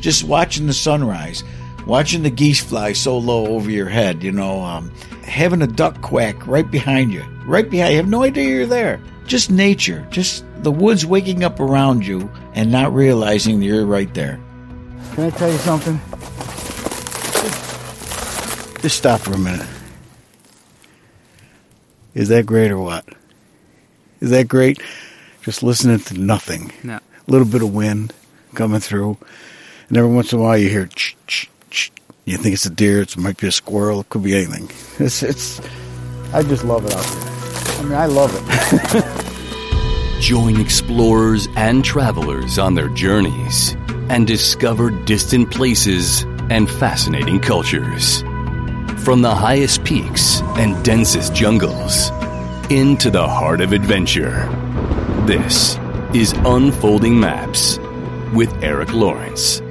just watching the sunrise, watching the geese fly so low over your head, you know, um, having a duck quack right behind you, right behind you. have no idea you're there. Just nature, just the woods waking up around you and not realizing you're right there. Can I tell you something? Just stop for a minute. Is that great or what? Is that great? Just listening to nothing. Yeah. A little bit of wind coming through, and every once in a while you hear ch ch ch. You think it's a deer? It might be a squirrel. It could be anything. It's it's. I just love it out there. I mean, I love it. Join explorers and travelers on their journeys and discover distant places and fascinating cultures. From the highest peaks and densest jungles into the heart of adventure. This is Unfolding Maps with Erik Lorenz.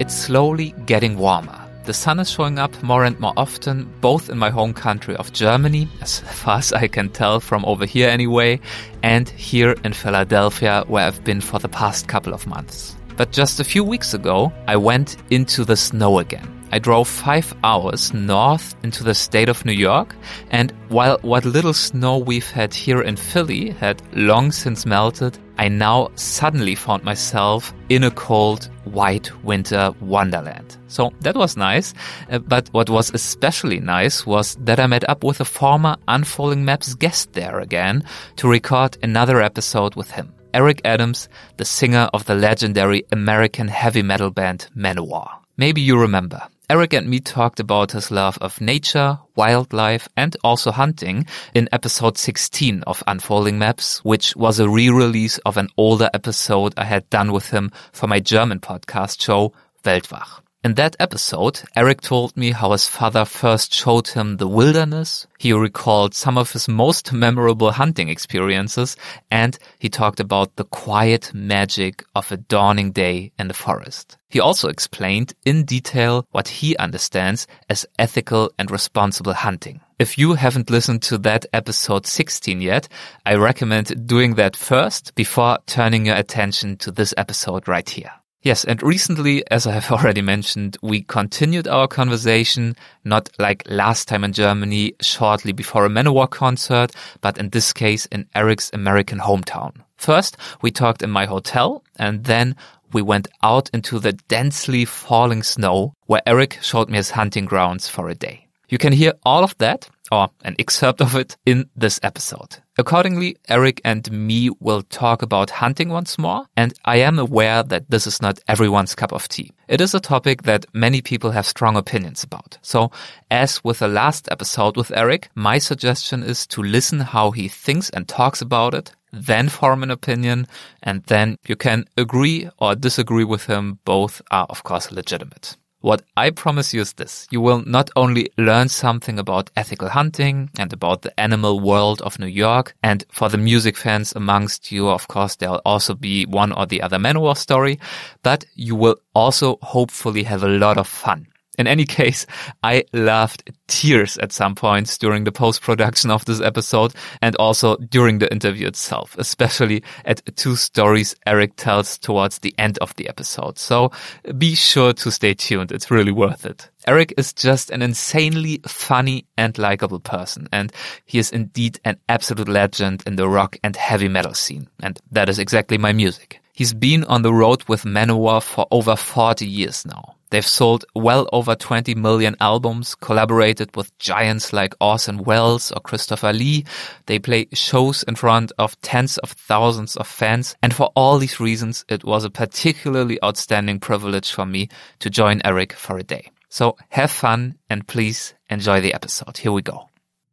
It's slowly getting warmer. The sun is showing up more and more often, both in my home country of Germany, as far as I can tell from over here anyway, and here in Philadelphia, where I've been for the past couple of months. But just a few weeks ago, I went into the snow again. I drove five hours north into the state of New York, and while what little snow we've had here in Philly had long since melted, I now suddenly found myself in a cold, white winter wonderland. So that was nice, uh, but what was especially nice was that I met up with a former Unfolding Maps guest there again to record another episode with him. Eric Adams, the singer of the legendary American heavy metal band Manowar. Maybe you remember. Eric and me talked about his love of nature, wildlife, and also hunting in episode 16 of Unfolding Maps, which was a re-release of an older episode I had done with him for my German podcast show, Weltwach. In that episode, Eric told me how his father first showed him the wilderness. He recalled some of his most memorable hunting experiences and he talked about the quiet magic of a dawning day in the forest. He also explained in detail what he understands as ethical and responsible hunting. If you haven't listened to that episode 16 yet, I recommend doing that first before turning your attention to this episode right here. Yes, and recently, as I have already mentioned, we continued our conversation, not like last time in Germany, shortly before a Manowar concert, but in this case in Eric's American hometown. First, we talked in my hotel, and then we went out into the densely falling snow, where Eric showed me his hunting grounds for a day. You can hear all of that or an excerpt of it in this episode. Accordingly, Eric and me will talk about hunting once more, and I am aware that this is not everyone's cup of tea. It is a topic that many people have strong opinions about. So, as with the last episode with Eric, my suggestion is to listen how he thinks and talks about it, then form an opinion, and then you can agree or disagree with him. Both are, of course, legitimate. What I promise you is this. You will not only learn something about ethical hunting and about the animal world of New York, and for the music fans amongst you, of course, there'll also be one or the other Manowar story, but you will also hopefully have a lot of fun. In any case, I laughed tears at some points during the post-production of this episode and also during the interview itself, especially at two stories Eric tells towards the end of the episode. So be sure to stay tuned. It's really worth it. Eric is just an insanely funny and likable person, and he is indeed an absolute legend in the rock and heavy metal scene. And that is exactly my music. He's been on the road with Manowar for over 40 years now. They've sold well over 20 million albums, collaborated with giants like Orson Welles or Christopher Lee. They play shows in front of tens of thousands of fans. And for all these reasons, it was a particularly outstanding privilege for me to join Eric for a day. So have fun and please enjoy the episode. Here we go.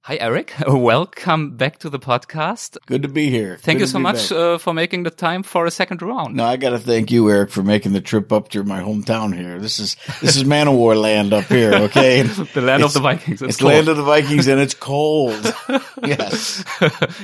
Hi, Eric. Welcome back to the podcast. Good to be here. Thank Good you so much uh, for making the time for a second round. No, I got to thank you, Eric, for making the trip up to my hometown here. This is this is Manowar land up here. Okay, the land of the Vikings. It's, cold. land of the Vikings, and it's cold. yes,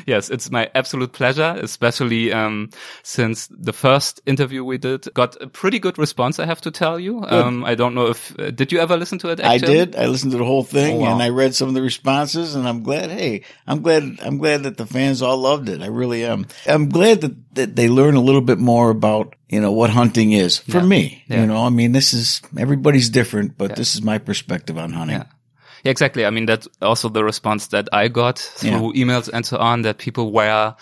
yes, it's my absolute pleasure, especially um, since the first interview we did got a pretty good response. I have to tell you. Um, I don't know if uh, did you ever listen to it? I did. I listened to the whole thing, Oh, wow. and I read some of the responses, and I'm glad. Hey, I'm glad. I'm glad that the fans all loved it. I really am. I'm glad that, that they learn a little bit more about you know what hunting is for Yeah. me. Yeah. You know, I mean, this is everybody's different, but this is my perspective on hunting. Yeah. Yeah, exactly. I mean, that's also the response that I got through emails and so on that people were,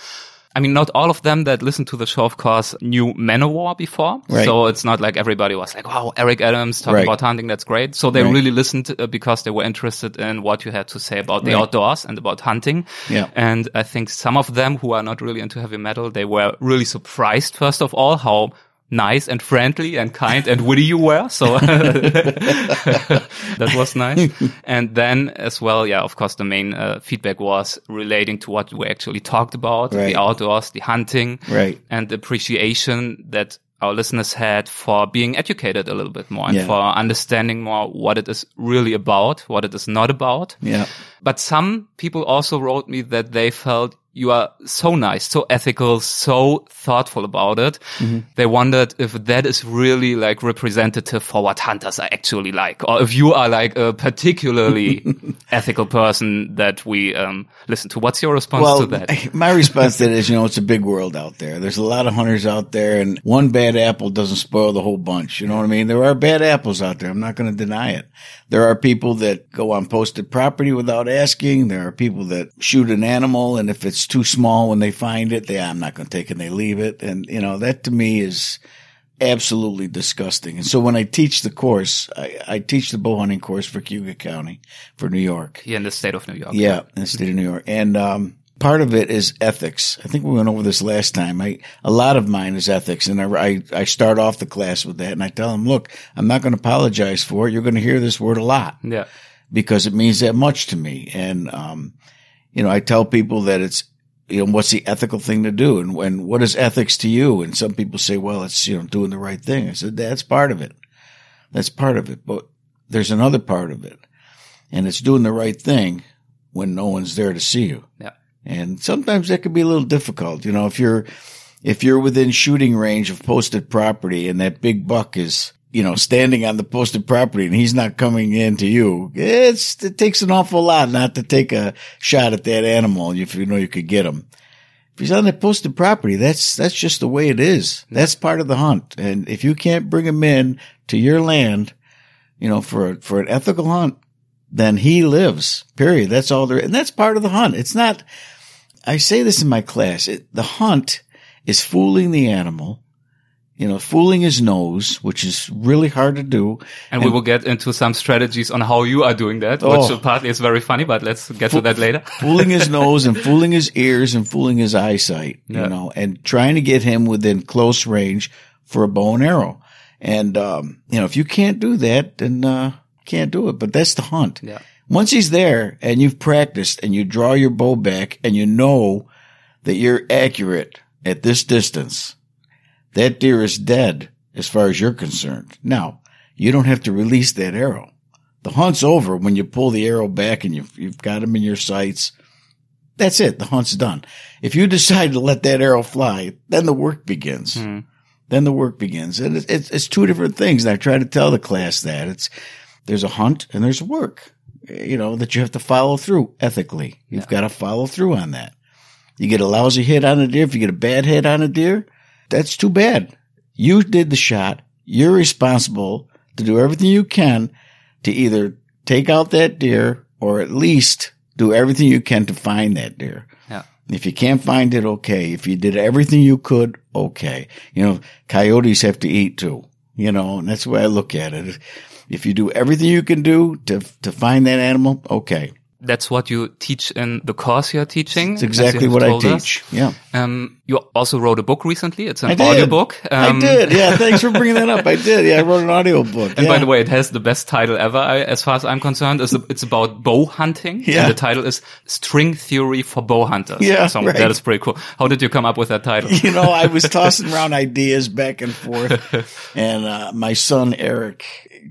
I mean, not all of them that listened to the show, of course, knew Manowar before. Right. So it's not like everybody was like, wow, Eric Adams talking Right. about hunting. That's great. So they Right. really listened uh, because they were interested in what you had to say about the outdoors and about hunting. Yeah. And I think some of them who are not really into heavy metal, they were really surprised, first of all, how nice and friendly and kind and witty you were. So that was nice. and then as well, yeah, of course, the main uh, feedback was relating to what we actually talked about, Right. the outdoors, the hunting, Right. and the appreciation that our listeners had for being educated a little bit more and Yeah. for understanding more what it is really about, what it is not about. Yeah. But some people also wrote me that they felt you are so nice, so ethical, so thoughtful about it. Mm-hmm. They wondered if that is really like representative for what hunters are actually like, or if you are like a particularly ethical person that we um, listen to. What's your response Well, to that? my response to that is, you know, it's a big world out there. There's a lot of hunters out there, and one bad apple doesn't spoil the whole bunch. You know what I mean? There are bad apples out there. I'm not going to deny it. There are people that go on posted property without asking. There are people that shoot an animal, and if it's too small when they find it, they, I'm not going to take it, and they leave it. And, you know, that to me is absolutely disgusting. And so when I teach the course, I, I teach the bow hunting course for Cayuga County for New York. Yeah, in the state of New York. Yeah, in the state of New York. And um, part of it is ethics. I think we went over this last time. I a lot of mine is ethics, and I I, I start off the class with that, and I tell them, look, I'm not going to apologize for it. You're going to hear this word a lot Yeah. because it means that much to me. And um, you know, I tell people that it's you know what's the ethical thing to do, and when what is ethics to you? And some people say, well, it's you know doing the right thing. I said that's part of it. That's part of it, but there's another part of it, and it's doing the right thing when no one's there to see you. Yeah. And sometimes that could be a little difficult. You know, if you're, if you're within shooting range of posted property and that big buck is, you know, standing on the posted property and he's not coming in to you, it's, it takes an awful lot not to take a shot at that animal if you know you could get him. If he's on the posted property, that's, that's just the way it is. That's part of the hunt. And if you can't bring him in to your land, you know, for, a, for an ethical hunt, then he lives. Period. That's all there. And that's part of the hunt. It's not. I say this in my class. It, the hunt is fooling the animal. You know, fooling his nose, which is really hard to do. And, we will get into some strategies on how you are doing that, which Oh. partly is very funny, but let's get to that later. fooling his nose and fooling his ears and fooling his eyesight, Yeah. you know, and trying to get him within close range for a bow and arrow. And, um, you know, if you can't do that, then, uh, can't do it. But that's the hunt. Yeah. Once he's there and you've practiced and you draw your bow back and you know that you're accurate at this distance, that deer is dead as far as you're concerned. Now, you don't have to release that arrow. The hunt's over when you pull the arrow back and you've, you've got him in your sights. That's it. The hunt's done. If you decide to let that arrow fly, then the work begins. Hmm. Then the work begins. And it's, it's, it's two different things. And I try to tell the class that it's, there's a hunt and there's work, you know, that you have to follow through ethically. You've got to follow through on that. You get a lousy hit on a deer. If you get a bad hit on a deer, that's too bad. You did the shot. You're responsible to do everything you can to either take out that deer or at least do everything you can to find that deer. Yeah. If you can't find it, okay. If you did everything you could, okay. You know, coyotes have to eat too, you know, and that's the way I look at it. If you do everything you can do to, to find that animal, okay. That's what you teach in the course you're teaching. It's exactly what I told us. teach. Yeah. Um, you also wrote a book recently. It's an audiobook. Um, I did. Yeah. Thanks for bringing that up. I did. Yeah. I wrote an audio book. And by the way, it has the best title ever, I- as far as I'm concerned. It's, it's about bow hunting. Yeah. And the title is String Theory for Bow Hunters. Yeah, So right. that is pretty cool. How did you come up with that title? you know, I was tossing around ideas back and forth, and uh, my son Eric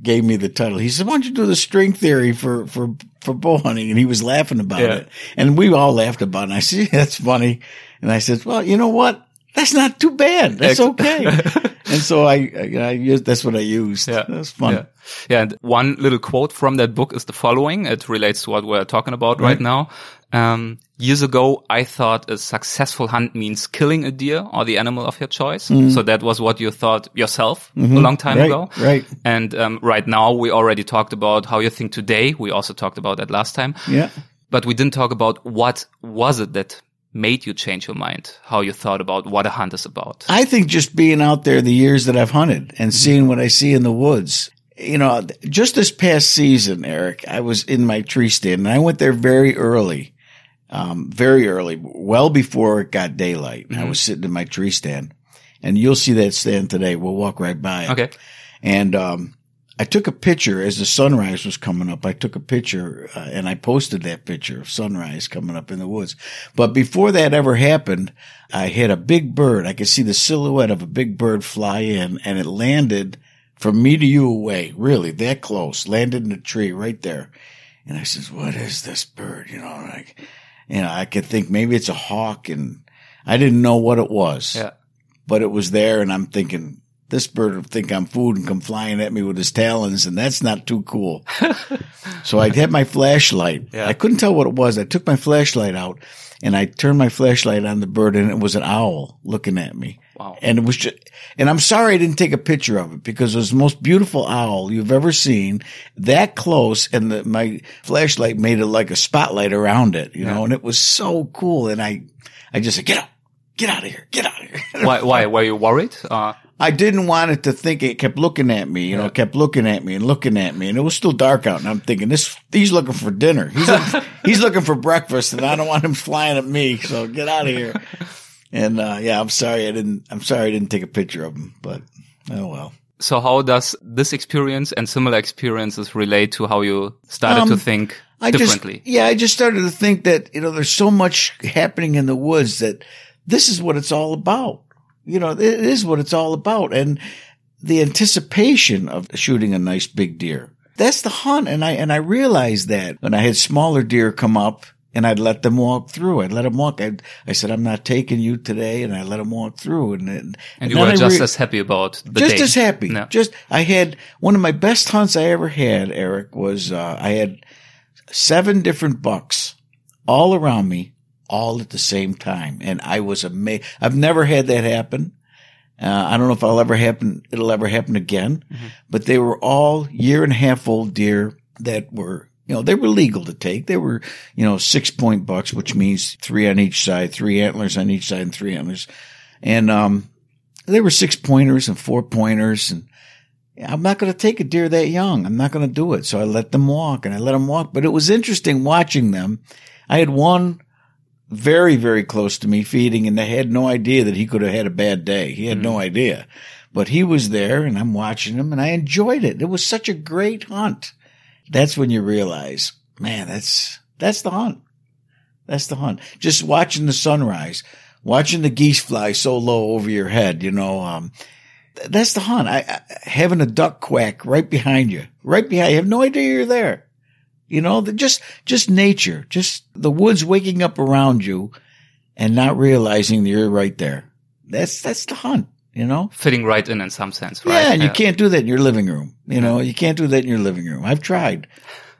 gave me the title. He said, "Why don't you do the string theory for for for bow hunting?" And he was laughing about Yeah. it, and we all laughed about it. And I said, yeah, "That's funny." And I said, "Well, you know what? that's not too bad. That's okay. and so I, I, I used, that's what I used. Yeah. That's fun. Yeah. Yeah. And one little quote from that book is the following. It relates to what we're talking about right, Right. now. Um, years ago, I thought a successful hunt means killing a deer or the animal of your choice. So that was what you thought yourself a long time Right, ago. right. And, um, right now we already talked about how you think today. We also talked about that last time. Yeah. But we didn't talk about what was it that made you change your mind, how you thought about what a hunt is about. I think just being out there the years that I've hunted and seeing what I see in the woods. You know, just this past season, Eric, I was in my tree stand and I went there very early, um, very early, well before it got daylight. I was sitting in my tree stand and you'll see that stand today. We'll walk right by it. Okay. And, um, I took a picture as the sunrise was coming up. I took a picture uh, and I posted that picture of sunrise coming up in the woods. But before that ever happened, I hit a big bird. I could see the silhouette of a big bird fly in and it landed from me to you away, really that close, landed in a tree right there. And I says, what is this bird? You know, like, you know, I could think maybe it's a hawk and I didn't know what it was Yeah. but it was there and I'm thinking this bird will think I'm food and come flying at me with his talons and that's not too cool. so I had my flashlight. Yeah. I couldn't tell what it was. I took my flashlight out and I turned my flashlight on the bird and it was an owl looking at me. Wow. And it was just, and I'm sorry I didn't take a picture of it because it was the most beautiful owl you've ever seen that close. And the, my flashlight made it like a spotlight around it, you know, and it was so cool. And I, I just said, get out, get out of here, get out of here. why, why, were you worried? Uh, I didn't want it to think it kept looking at me, you know, kept looking at me and looking at me. And it was still dark out. And I'm thinking, this, he's looking for dinner. He's, looking, he's looking for breakfast and I don't want him flying at me. So get out of here. And, uh, yeah, I'm sorry I didn't, I'm sorry I didn't take a picture of him, but oh well. so how does this experience and similar experiences relate to how you started to Um, think I differently? just, yeah, I just started to think that, you know, there's so much happening in the woods that this is what it's all about. You know, it is what it's all about. And the anticipation of shooting a nice big deer. That's the hunt. And I, and I realized that when I had smaller deer come up and I'd let them walk through. I'd let them walk. I, I said, I'm not taking you today. And I let them walk through. And, and, and you were just re- as happy about the just day. as happy. No. Just I had one of my best hunts I ever had. Eric was uh, I had seven different bucks all around me, all at the same time, and I was amazed. I've never had that happen. Uh, I don't know if I'll ever happen. It'll ever happen again. But they were all year and a half old deer that were. You know, they were legal to take. They were, you know, six point bucks, which means three on each side, three antlers on each side and three antlers. And, um, they were six pointers and four pointers and I'm not going to take a deer that young. I'm not going to do it. So I let them walk and I let them walk. But it was interesting watching them. I had one very, very close to me feeding and I had no idea that he could have had a bad day. He had no idea, but he was there and I'm watching him and I enjoyed it. It was such a great hunt. That's when you realize, man, that's, that's the hunt. That's the hunt. Just watching the sunrise, watching the geese fly so low over your head, you know, um, that's the hunt. I, I, having a duck quack right behind you, right behind you. have no idea you're there. You know, the, just, just nature, just the woods waking up around you and not realizing that you're right there. That's, that's the hunt, you know? Fitting right in in some sense, right? Yeah, and you can't do that in your living room. You know, you can't do that in your living room. I've tried.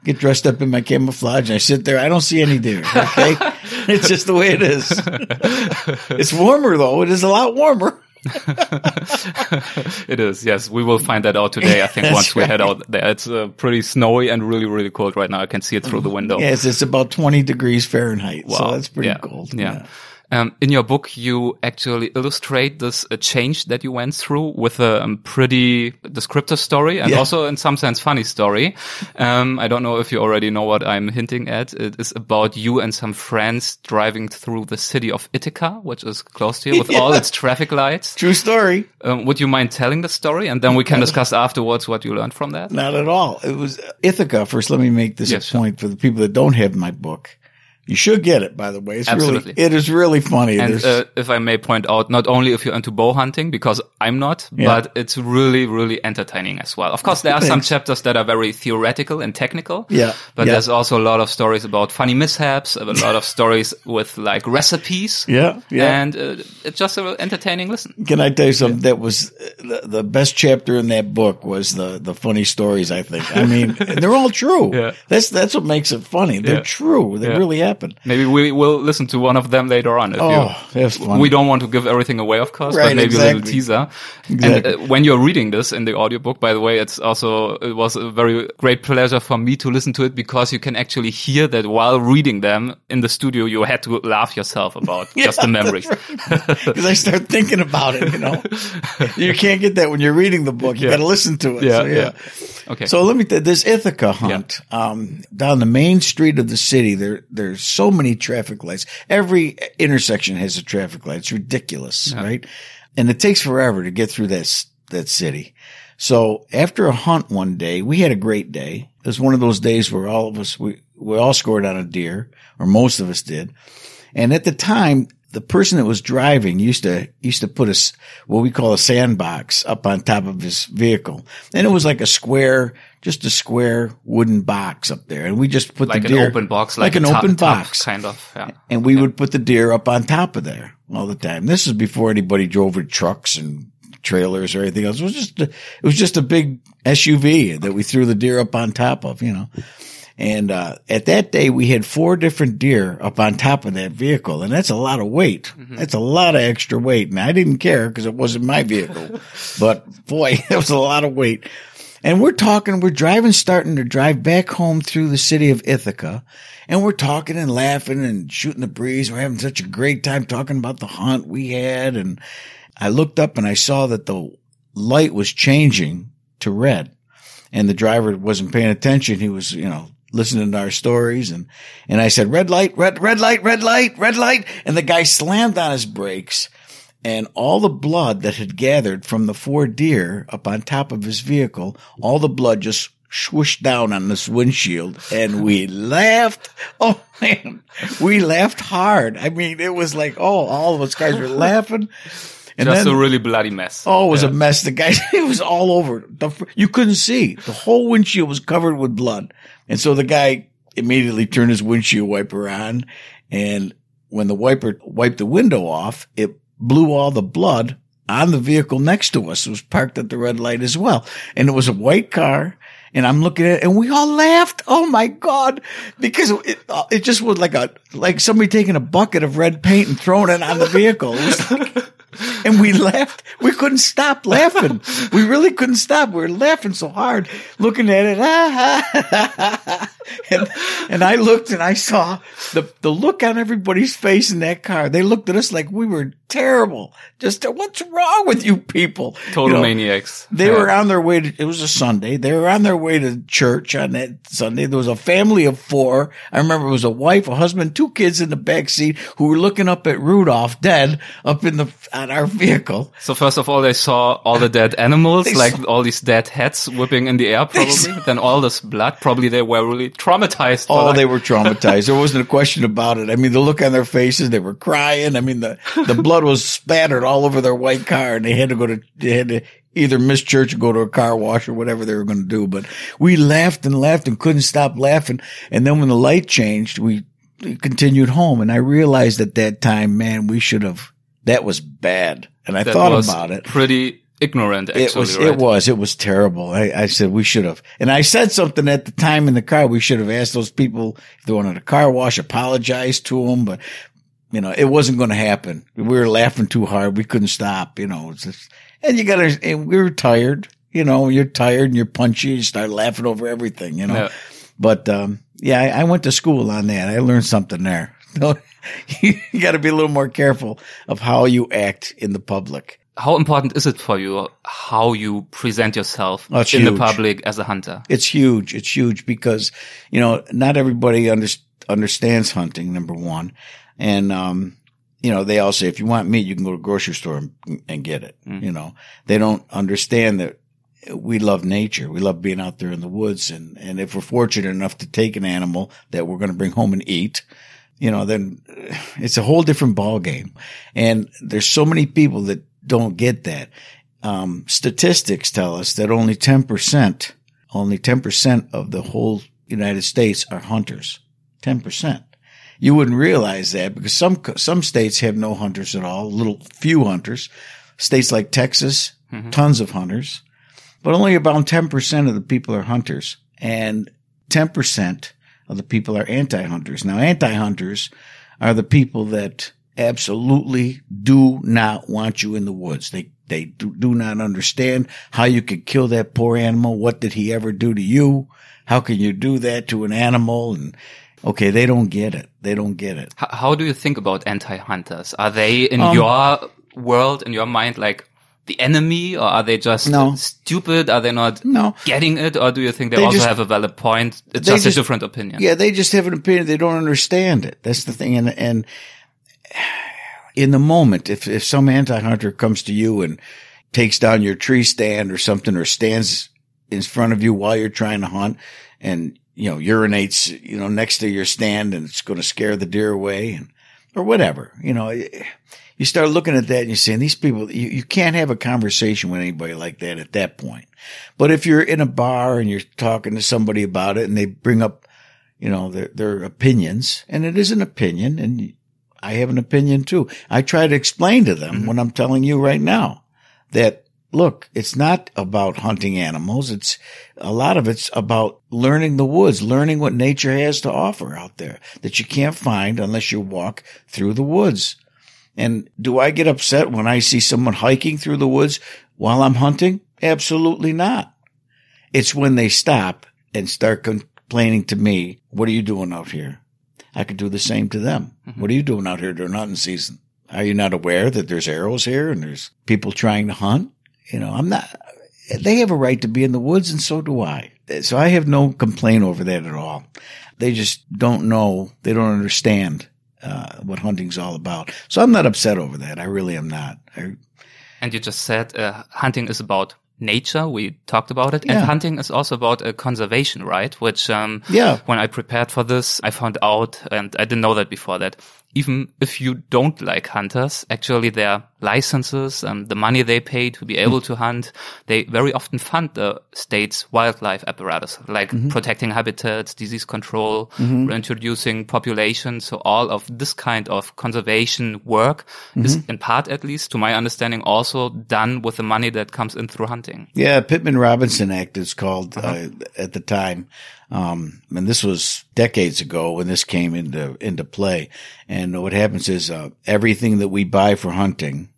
Get dressed up in my camouflage and I sit there. I don't see any deer. Okay. it's just the way it is. it's warmer though. It is a lot warmer. it is, yes. We will find that out today, I think, once we head out there. It's uh, pretty snowy and really, really cold right now. I can see it through the window. Yes, it's about 20 degrees Fahrenheit. So Wow. that's pretty yeah. cold. Yeah. Um, in your book, you actually illustrate this uh, change that you went through with a um, pretty descriptive story and Yeah. also in some sense funny story. Um, I don't know if you already know what I'm hinting at. It is about you and some friends driving through the city of Ithaca, which is close to you with all its traffic lights. True story. Um, would you mind telling the story? And then we can discuss afterwards what you learned from that. Not at all. It was Ithaca. First, let me make this Yes, point for the people that don't have my book. You should get it, by the way. It's Absolutely. really, it is really funny. And uh, if I may point out, not only if you're into bow hunting, because I'm not, Yeah. but it's really, really entertaining as well. Of course, there are some chapters that are very theoretical and technical. Yeah. But Yeah. there's also a lot of stories about funny mishaps, a lot of stories with like recipes. yeah, yeah. And uh, it's just an entertaining listen. Can I tell you something? That was the, the best chapter in that book was the, the funny stories, I think. I mean, they're all true. Yeah. That's, that's what makes it funny. They're true. They really happened. Maybe we will listen to one of them later on. If Oh, you, funny. We don't want to give everything away, of course, Right, but maybe a little teaser. Exactly. And uh, when you're reading this in the audiobook, by the way, it's also, it was a very great pleasure for me to listen to it because you can actually hear that while reading them in the studio, you had to laugh yourself about just the memories. Because I start thinking about it, you know. you can't get that when you're reading the book. You Yeah. got to listen to it. Yeah, So, yeah. Okay. So let me th- this Ithaca hunt um, down the main street of the city. There there's so many traffic lights. Every intersection has a traffic light. It's ridiculous, right? And it takes forever to get through that that city. So after a hunt one day, we had a great day. It was one of those days where all of us we we all scored on a deer, or most of us did. And at the time, the person that was driving used to used to put a what we call a sandbox up on top of his vehicle, and it was like a square, just a square wooden box up there, and we just put like the an deer open box, like, like, an top- open top box, kind of. Yeah. and we would put the deer up on top of there all the time. This is before anybody drove with trucks and trailers or anything else. It was just a, it was just a big SUV that we threw the deer up on top of, you know. And uh, at that day, we had four different deer up on top of that vehicle, and that's a lot of weight. That's a lot of extra weight, and I didn't care because it wasn't my vehicle. but boy, that was a lot of weight. And we're talking, we're driving, starting to drive back home through the city of Ithaca. And we're talking and laughing and shooting the breeze. We're having such a great time talking about the hunt we had. And I looked up and I saw that the light was changing to red and the driver wasn't paying attention. He was, you know, listening to our stories and, and I said, red light, red, red light, red light, red light. And the guy slammed on his brakes and all the blood that had gathered from the four deer up on top of his vehicle, all the blood just swooshed down on this windshield and we laughed. Oh man, we laughed hard. I mean, it was like, oh, all of us guys were laughing. And Just then, a really bloody mess. Oh, it was a mess. The guy, it was all over. The, you couldn't see. The whole windshield was covered with blood. And so the guy immediately turned his windshield wiper on. And when the wiper wiped the window off, it blew all the blood on the vehicle next to us. It was parked at the red light as well. And it was a white car. And I'm looking at it and we all laughed. Oh my God. Because it, uh, it just was like a, like somebody taking a bucket of red paint and throwing it on the vehicle. It was like, and we laughed. We couldn't stop laughing. We really couldn't stop. We were laughing so hard, looking at it. And, and I looked and I saw the, the look on everybody's face in that car. They looked at us like we were terrible. Just what's wrong with you people? Total You know, maniacs. They Yeah. were on their way to, it was a Sunday. They were on their way to church on that Sunday. There was a family of four. I remember it was a wife, a husband, two kids in the back seat who were looking up at Rudolph dead up in the, on our vehicle. So first of all, they saw all the dead animals, like saw- all these dead heads whipping in the air, probably. saw- then all this blood. Probably they were really traumatized. Oh, like- they were traumatized. There wasn't a question about it. I mean, the look on their faces, they were crying. I mean, the, the blood was spattered all over their white car and they had to go to, they had to either miss church or go to a car wash or whatever they were going to do. But we laughed and laughed and couldn't stop laughing. And then when the light changed, we continued home. And I realized at that time, man, we should have, that was bad. And I that thought about it. Pretty ignorant, actually. It was, right? it was, it was terrible. I, I said we should have, and I said something at the time in the car. We should have asked those people if they wanted a car wash, apologize to them, but you know, it wasn't going to happen. We were laughing too hard. We couldn't stop, you know, it's just, and you gotta, and we were tired, you know, you're tired and you're punchy. You start laughing over everything, you know, but, um, yeah, I, I went to school on that. I learned something there. you got to be a little more careful of how you act in the public. How important is it for you how you present yourself Oh, in the public as a hunter? It's huge. It's huge because, you know, not everybody under, understands hunting, number one. And, um, you know, they all say, if you want meat, you can go to the grocery store and, and get it. You know, they don't understand that we love nature. We love being out there in the woods. And, and if we're fortunate enough to take an animal that we're going to bring home and eat, you know, then it's a whole different ball game. And there's so many people that don't get that. Um, statistics tell us that only 10%, only 10% of the whole United States are hunters. 10%. You wouldn't realize that because some, some states have no hunters at all, little few hunters. States like Texas, mm-hmm. tons of hunters, but only about 10% of the people are hunters and 10% of the people are anti-hunters. Now, anti-hunters are the people that absolutely do not want you in the woods. They they do, do not understand how you could kill that poor animal. What did he ever do to you? How can you do that to an animal? And okay, they don't get it. They don't get it. How, how do you think about anti-hunters? Are they in um, your world, in your mind, like the enemy, or are they just no. stupid? Are they not no. getting it, or do you think they, they also just, have a valid point? It's just, just, a different opinion. Yeah, they just have an opinion. They don't understand it. That's the thing. And and in the moment, if if some anti-hunter comes to you and takes down your tree stand or something, or stands in front of you while you're trying to hunt, and you know urinates, you know, next to your stand, and it's going to scare the deer away, and or whatever, you know you start looking at that and you're saying these people, you, you can't have a conversation with anybody like that at that point. But if you're in a bar and you're talking to somebody about it and they bring up, you know, their, their opinions and it is an opinion and I have an opinion too. I try to explain to them mm-hmm. what I'm telling you right now that look, it's not about hunting animals. It's a lot of it's about learning the woods, learning what nature has to offer out there that you can't find unless you walk through the woods. And do I get upset when I see someone hiking through the woods while I'm hunting? Absolutely not. It's when they stop and start complaining to me, what are you doing out here? I could do the same to them. Mm-hmm. What are you doing out here during hunting season? Are you not aware that there's arrows here and there's people trying to hunt? You know, I'm not, they have a right to be in the woods and so do I. So I have no complaint over that at all. They just don't know. They don't understand uh, what hunting's all about. So I'm not upset over that. I really am not. I, and you just said uh, hunting is about nature. We talked about it. Yeah. And hunting is also about uh, conservation, right? Which, um, yeah. when I prepared for this, I found out, and I didn't know that before that even if you don't like hunters, actually their licenses and the money they pay to be able to hunt, they very often fund the state's wildlife apparatus, like mm-hmm. protecting habitats, disease control, mm-hmm. reintroducing populations. So all of this kind of conservation work mm-hmm. is in part, at least to my understanding, also done with the money that comes in through hunting. Yeah. Pittman Robertson Act is called uh-huh. uh, at the time. Um, and this was decades ago when this came into, into play. And what happens is, uh, everything that we buy for hunting,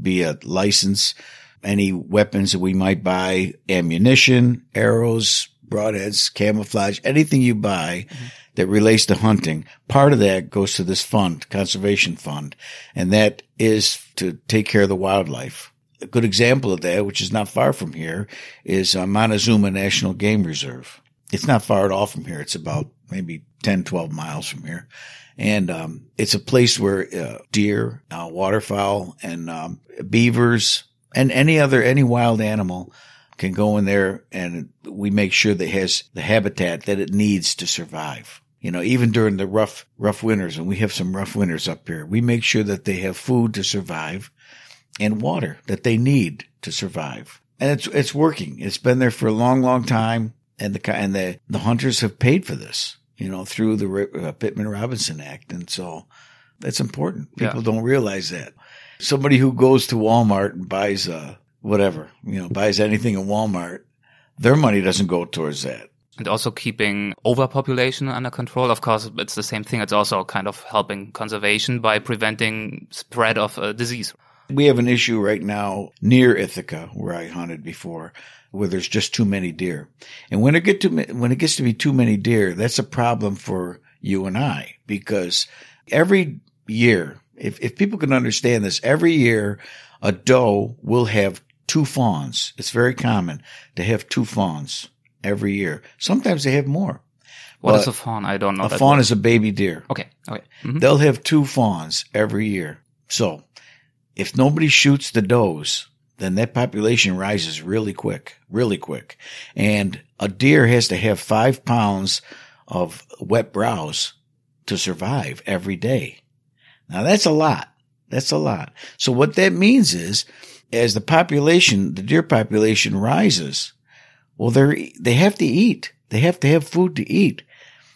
be a license, any weapons that we might buy, ammunition, arrows, broadheads, camouflage, anything you buy mm-hmm. that relates to hunting, part of that goes to this fund, conservation fund. And that is to take care of the wildlife. A good example of that, which is not far from here, is uh, Montezuma National Game Reserve. It's not far at all from here. It's about maybe 10, 12 miles from here. And, um, it's a place where, uh, deer, uh, waterfowl and, um, beavers and any other, any wild animal can go in there and we make sure that it has the habitat that it needs to survive. You know, even during the rough, rough winters, and we have some rough winters up here, we make sure that they have food to survive and water that they need to survive. And it's, it's working. It's been there for a long, long time and the and the the hunters have paid for this, you know, through the uh, Pittman Robertson Act, and so that's important. People yeah. don't realize that. Somebody who goes to Walmart and buys uh whatever, you know, buys anything in Walmart, their money doesn't go towards that. And also keeping overpopulation under control. Of course, it's the same thing. It's also kind of helping conservation by preventing spread of a disease. We have an issue right now near Ithaca, where I hunted before, where there's just too many deer. And when it get to when it gets to be too many deer, that's a problem for you and I because every year, if if people can understand this, every year a doe will have two fawns. It's very common to have two fawns every year. Sometimes they have more. What but is a fawn? I don't know. A fawn word. is a baby deer. Okay. Okay. Mm-hmm. They'll have two fawns every year. So if nobody shoots the does, then that population rises really quick, really quick. And a deer has to have five pounds of wet browse to survive every day. Now that's a lot. That's a lot. So what that means is as the population, the deer population rises, well, they're, they have to eat. They have to have food to eat.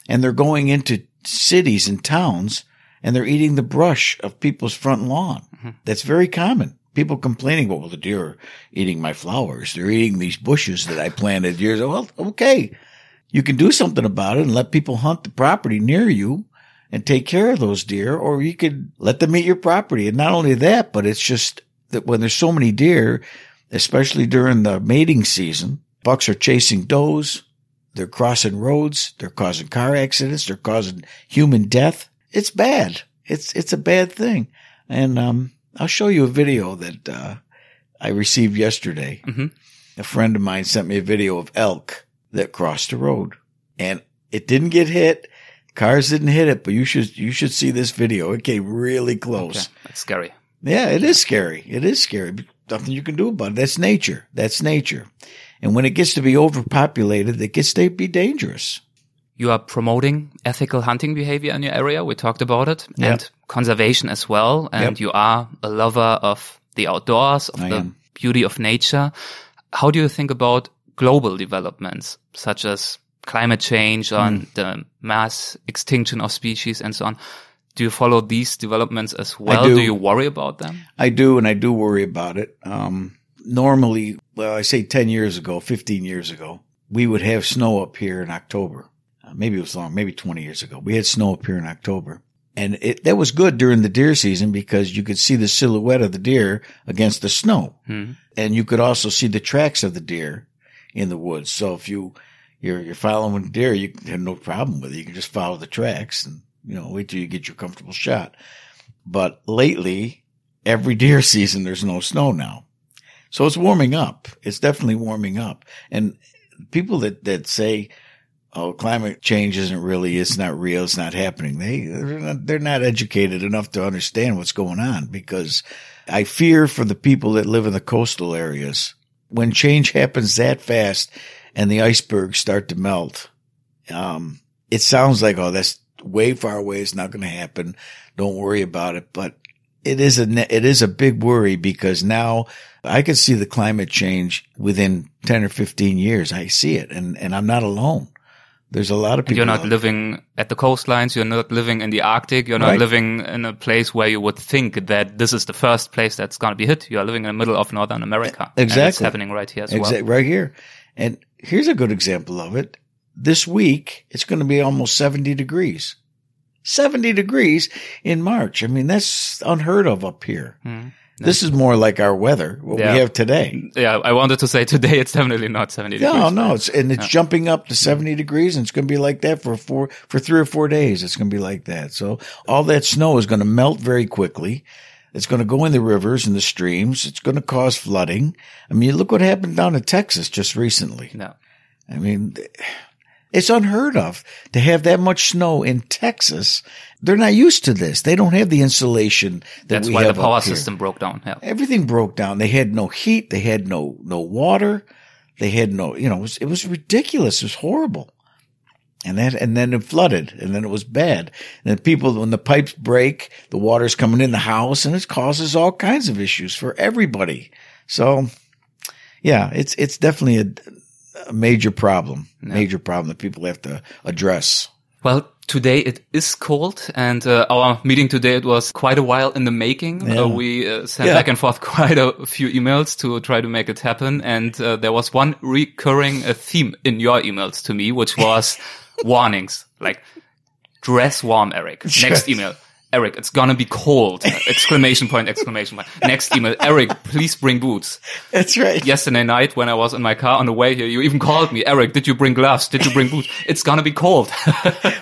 And they're going into cities and towns and they're eating the brush of people's front lawn. Mm-hmm. That's very common. People complaining, well, the deer are eating my flowers. They're eating these bushes that I planted years ago. Well, okay. You can do something about it and let people hunt the property near you and take care of those deer, or you could let them eat your property. And not only that, but it's just that when there's so many deer, especially during the mating season, bucks are chasing does. They're crossing roads. They're causing car accidents. They're causing human death. It's bad. It's, it's a bad thing. And, um, I'll show you a video that, uh, I received yesterday. Mm-hmm. A friend of mine sent me a video of elk that crossed the road and it didn't get hit. Cars didn't hit it, but you should, you should see this video. It came really close. Okay. That's scary. Yeah, it is scary. It is scary. Nothing you can do about it. That's nature. That's nature. And when it gets to be overpopulated, it gets to be dangerous. You are promoting ethical hunting behavior in your area. We talked about it yep. and conservation as well. And yep. you are a lover of the outdoors, of I the am. beauty of nature. How do you think about global developments such as climate change and mm. the mass extinction of species and so on? Do you follow these developments as well? Do. do. you worry about them? I do, and I do worry about it. Um, normally, well, I say 10 years ago, 15 years ago, we would have snow up here in October. Maybe it was long, maybe 20 years ago. We had snow up here in October. And it, that was good during the deer season because you could see the silhouette of the deer against the snow. Mm-hmm. And you could also see the tracks of the deer in the woods. So if you, you're, you're following deer, you have no problem with it. You can just follow the tracks and you know, wait till you get your comfortable shot. But lately, every deer season, there's no snow now. So it's warming up. It's definitely warming up. And people that, that say, oh, climate change isn't really, it's not real, it's not happening. They, they're not, they're not educated enough to understand what's going on because I fear for the people that live in the coastal areas. When change happens that fast and the icebergs start to melt, um, it sounds like, oh, that's way far away. It's not going to happen. Don't worry about it. But it is a, it is a big worry because now I can see the climate change within 10 or 15 years. I see it and, and I'm not alone. There's a lot of people. You're not living at the coastlines. You're not living in the Arctic. You're not right. living in a place where you would think that this is the first place that's going to be hit. You are living in the middle of Northern America. Exactly. And it's happening right here as exactly. well. Right here. And here's a good example of it this week, it's going to be almost 70 degrees. 70 degrees in March. I mean, that's unheard of up here. Mm, this is more like our weather, what yeah. we have today. Yeah, I wanted to say today it's definitely not 70 degrees. No, no, it's, and it's yeah. jumping up to 70 degrees and it's going to be like that for four, for three or four days. It's going to be like that. So all that snow is going to melt very quickly. It's going to go in the rivers and the streams. It's going to cause flooding. I mean, look what happened down in Texas just recently. No. I mean, it's unheard of to have that much snow in Texas. They're not used to this. They don't have the insulation that That's we why have the power system broke down. Yeah. Everything broke down. They had no heat. They had no, no water. They had no, you know, it was, it was ridiculous. It was horrible. And that, and then it flooded and then it was bad. And people, when the pipes break, the water's coming in the house and it causes all kinds of issues for everybody. So yeah, it's, it's definitely a, a major problem, yeah. major problem that people have to address. Well, today it is cold, and uh, our meeting today it was quite a while in the making. Uh, yeah. Uh, we uh, sent yeah. back and forth quite a few emails to try to make it happen, and uh, there was one recurring uh, theme in your emails to me, which was warnings, like dress warm, Eric. Next email. Eric, it's gonna be cold! exclamation point! Exclamation point! Next email, Eric, please bring boots. That's right. Yesterday night when I was in my car on the way here, you even called me, Eric. Did you bring gloves? Did you bring boots? It's gonna be cold.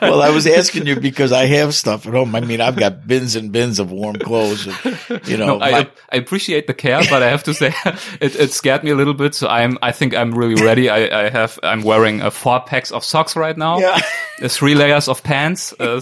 well, I was asking you because I have stuff at home. I mean, I've got bins and bins of warm clothes. And, you know, no, I, my- I, appreciate the care, but I have to say it, it, scared me a little bit. So I'm, I think I'm really ready. I, I have, I'm wearing a four packs of socks right now. Yeah. Three layers of pants. Uh,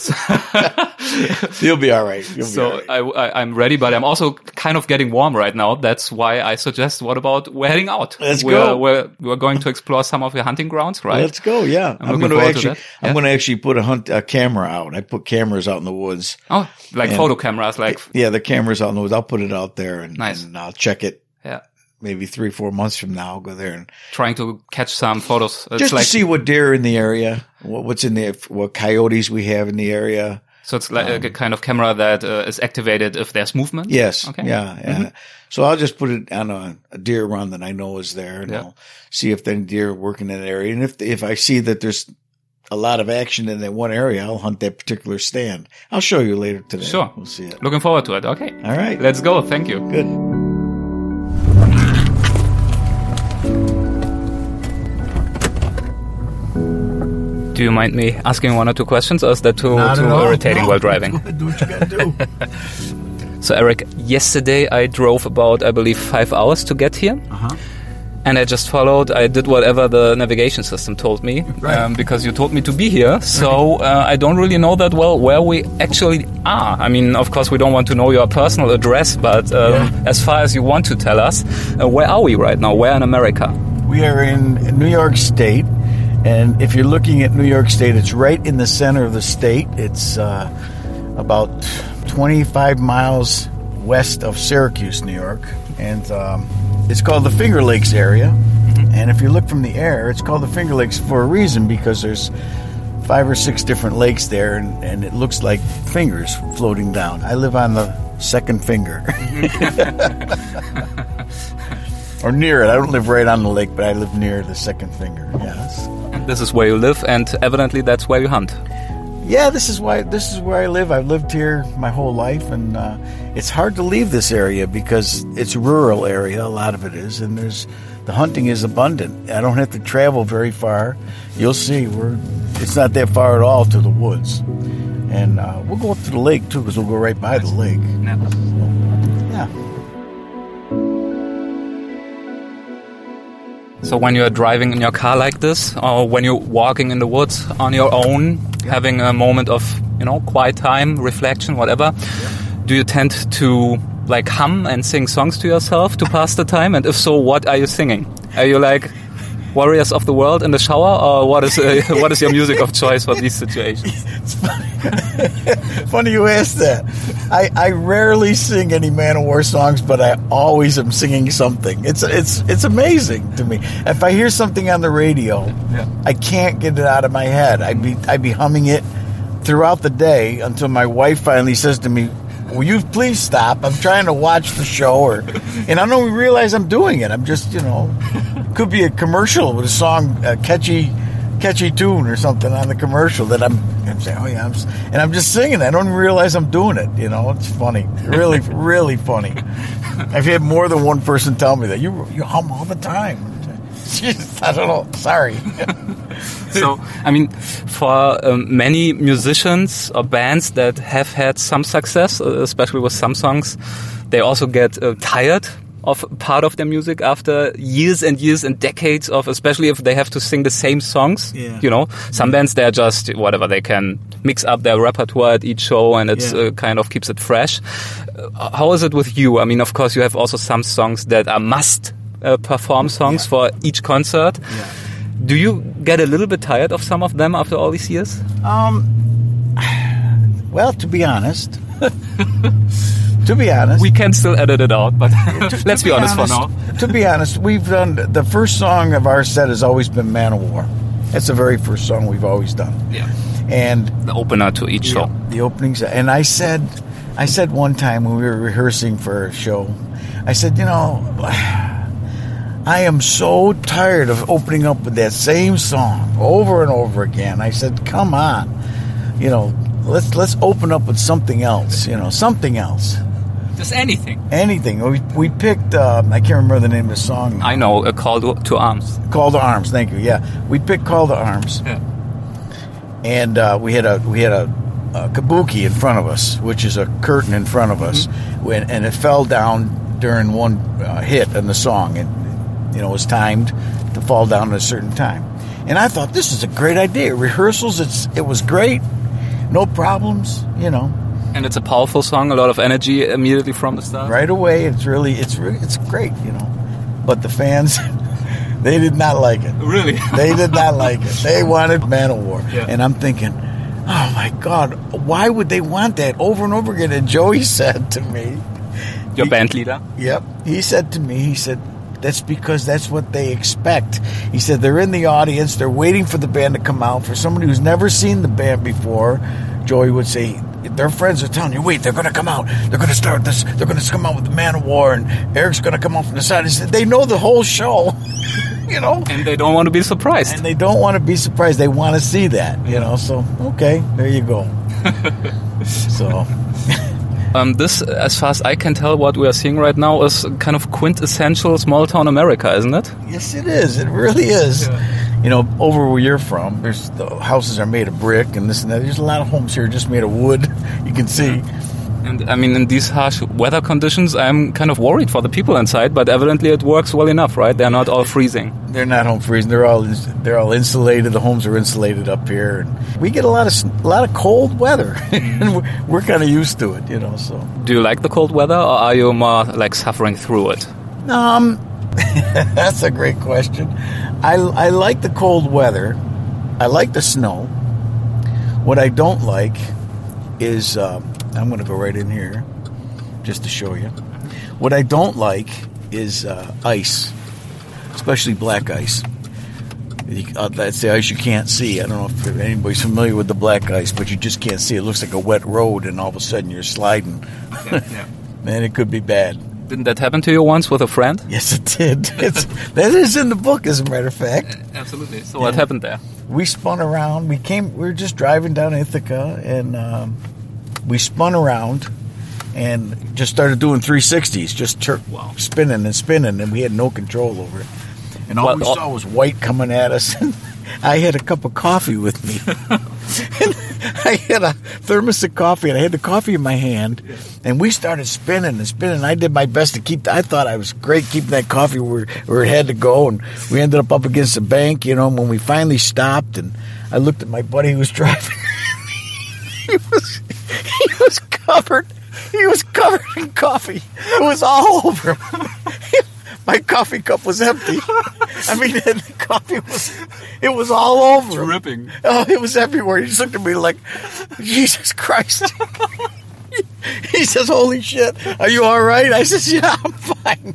You'll be all right. You'll so be all right. I, I, I'm ready, but I'm also kind of getting warm right now. That's why I suggest, what about we're heading out? Let's we're, go. We're, we're going to explore some of your hunting grounds, right? Let's go. Yeah, I'm, looking going to actually. I'm Yeah. going to actually put a hunt a camera out. I put cameras out in the woods. oh, like photo cameras, like, eh, Yeah, the cameras out in the woods. I'll put it out there and, Nice. and I'll check it. yeah, Maybe three, four months from now, I'll go there and trying to catch some photos. It's just like, to see what deer are in the area, what, what's in the, what coyotes we have in the area. So it's like a kind of camera that uh, is activated if there's movement. Yes. Okay. Mm-hmm. Yeah. Yeah. So I'll just put it on a, a deer run that I know is there and Yeah. I'll see if the deer are working in that area. And if, if I see that there's a lot of action in that one area, I'll hunt that particular stand. I'll show you later today. Sure. We'll see it. Looking forward to it. Okay. All right. Let's go. Thank you. Good. Do you mind me asking one or two questions, or is that too, Not too irritating No. while driving? Do what you gotta do. So, Eric, yesterday I drove about, I believe, five hours to get here. Uh-huh. And I just followed, I did whatever the navigation system told me, Right. um, because you told me to be here. So uh, I don't really know that well where we actually are. I mean, of course, we don't want to know your personal address, but um, Yeah. as far as you want to tell us, uh, where are we right now? Where in America? We are in New York State, and if you're looking at New York State, it's right in the center of the state. It's uh, about 25 miles west of Syracuse, New York, and um, it's called the Finger Lakes area. And if you look from the air, it's called the Finger Lakes for a reason because there's five or six different lakes there, and, and it looks like fingers floating down. I live on the second finger. or near it. I don't live right on the lake, but I live near the second finger. Yes. This is where you live, and evidently that's where you hunt. Yeah, this is why this is where I live. I've lived here my whole life, and uh, it's hard to leave this area because it's a rural area. A lot of it is, and there's the hunting is abundant. I don't have to travel very far. You'll see, we're it's not that far at all to the woods, and uh, we'll go up to the lake too because we'll go right by the lake. Yeah. So when you're driving in your car like this, or when you're walking in the woods on your own, having a moment of you know quiet time, reflection, whatever, do you tend to like hum and sing songs to yourself to pass the time? And if so, what are you singing? Are you like Warriors of the World in the shower, or what is uh, what is your music of choice for these situations? It's Funny funny you asked that. I, I rarely sing any Manowar songs, but I always am singing something. It's it's it's amazing to me. If I hear something on the radio, Yeah. I can't get it out of my head. I'd be I'd be humming it throughout the day until my wife finally says to me, "Will you please stop? I'm trying to watch the show." Or, and I don't even realize I'm doing it. I'm just you know, could be a commercial with a song, a catchy catchy tune or something on the commercial that I'm, I'm saying, oh yeah, I'm, and I'm just singing. I don't even realize I'm doing it. You know, it's funny, really, really funny. I've had more than one person tell me that you you hum all the time. Jeez, I don't know. Sorry. so I mean, for um, many musicians or bands that have had some success, uh, especially with some songs, they also get uh, tired of part of their music after years and years and decades of, especially if they have to sing the same songs. Yeah. You know, some bands they're just whatever they can mix up their repertoire at each show, and it's Yeah. uh, kind of keeps it fresh. Uh, how is it with you? I mean, of course, you have also some songs that are must. Uh, perform songs Yeah. for each concert. Do you get a little bit tired of some of them after all these years? Um. Well, to be honest, to be honest, We can still edit it out, but To- let's to be, honest, for now. To be honest, we've done the first song of our set has always been "Man of War." That's the very first song we've always done, Yeah. and The opener to each show. the openings. And I said, I said one time when we were rehearsing for a show, I said, you know, I am so tired of opening up with that same song over and over again. I said, come on, you know, let's let's open up with something else. You know, something else. Just anything. Anything. We, we picked, um, I can't remember the name of the song. I know, a call to, arms. Call to Arms. Thank you. Yeah, we picked Call to Arms, Yeah. and uh, we had a we had a, a kabuki in front of us, which is a curtain in front of us, when, and it fell down during one uh, hit in the song, and you know it was timed to fall down at a certain time. And I thought this is a great idea. Rehearsals, it's it was great. no problems, you know. And it's a powerful song, a lot of energy immediately from the start. Right away, it's really, it's really, it's great, you know. But the fans, they did not like it. Really? They did not like it. They wanted Manowar, Yeah. and I'm thinking, oh my God, why would they want that over and over again? And Joey said to me, Your band leader? Yep. He said to me, he said, that's because that's what they expect. He said they're in the audience, they're waiting for the band to come out. For somebody who's never seen the band before, Joey would say, their friends are telling you, wait, they're going to come out. They're going to start this. They're going to come out with the Manowar, and Eric's going to come out from the side. He said, they know the whole show, you know? And they don't want to be surprised. And they don't want to be surprised. They want to see that, you know? So, okay, there you go. so, Um, this, as far as I can tell, what we are seeing right now is kind of quintessential small town America, isn't it? Yes, it is. It really is. You know, over where you're from, there's the houses are made of brick and this and that. There's a lot of homes here just made of wood. You can see. And I mean, in these harsh weather conditions, I'm kind of worried for the people inside, but evidently it works well enough, right? They're not all freezing. They're not home freezing. They're all they're all insulated. The homes are insulated up here. And we get a lot of a lot of cold weather, and we're, we're kind of used to it. You know, so Do you like the cold weather, or are you more like suffering through it? Um, that's a great question. I, I like the cold weather. I like the snow. What I don't like is um, I'm going to go right in here just to show you. What I don't like is uh, ice, especially black ice. You, uh, that's the ice you can't see. I don't know if anybody's familiar with the black ice, but you just can't see. It looks like a wet road, and all of a sudden you're sliding. Yeah, Man, it could be bad. Didn't that happen to you once with a friend? Yes, it did. It's, that is in the book, as a matter of fact. Absolutely. So what happened there? We spun around. We came. We were just driving down Ithaca, and um, we spun around and just started doing 360s, just tur- Wow. spinning and spinning, and we had no control over it. And all Well, we all- saw was white coming at us. And I had a cup of coffee with me. and I had a thermos of coffee, and I had the coffee in my hand, and we started spinning and spinning. I did my best to keep. The, I thought I was great keeping that coffee where, where it had to go, and we ended up up against the bank. You know, when we finally stopped, and I looked at my buddy who was driving. he was he was covered. He was covered in coffee. It was all over him. My coffee cup was empty. I mean, the coffee was, it was all over. Dripping. Oh, it was everywhere. He just looked at me like, Jesus Christ. he says, Holy shit, are you all right? I says, Yeah, I'm fine.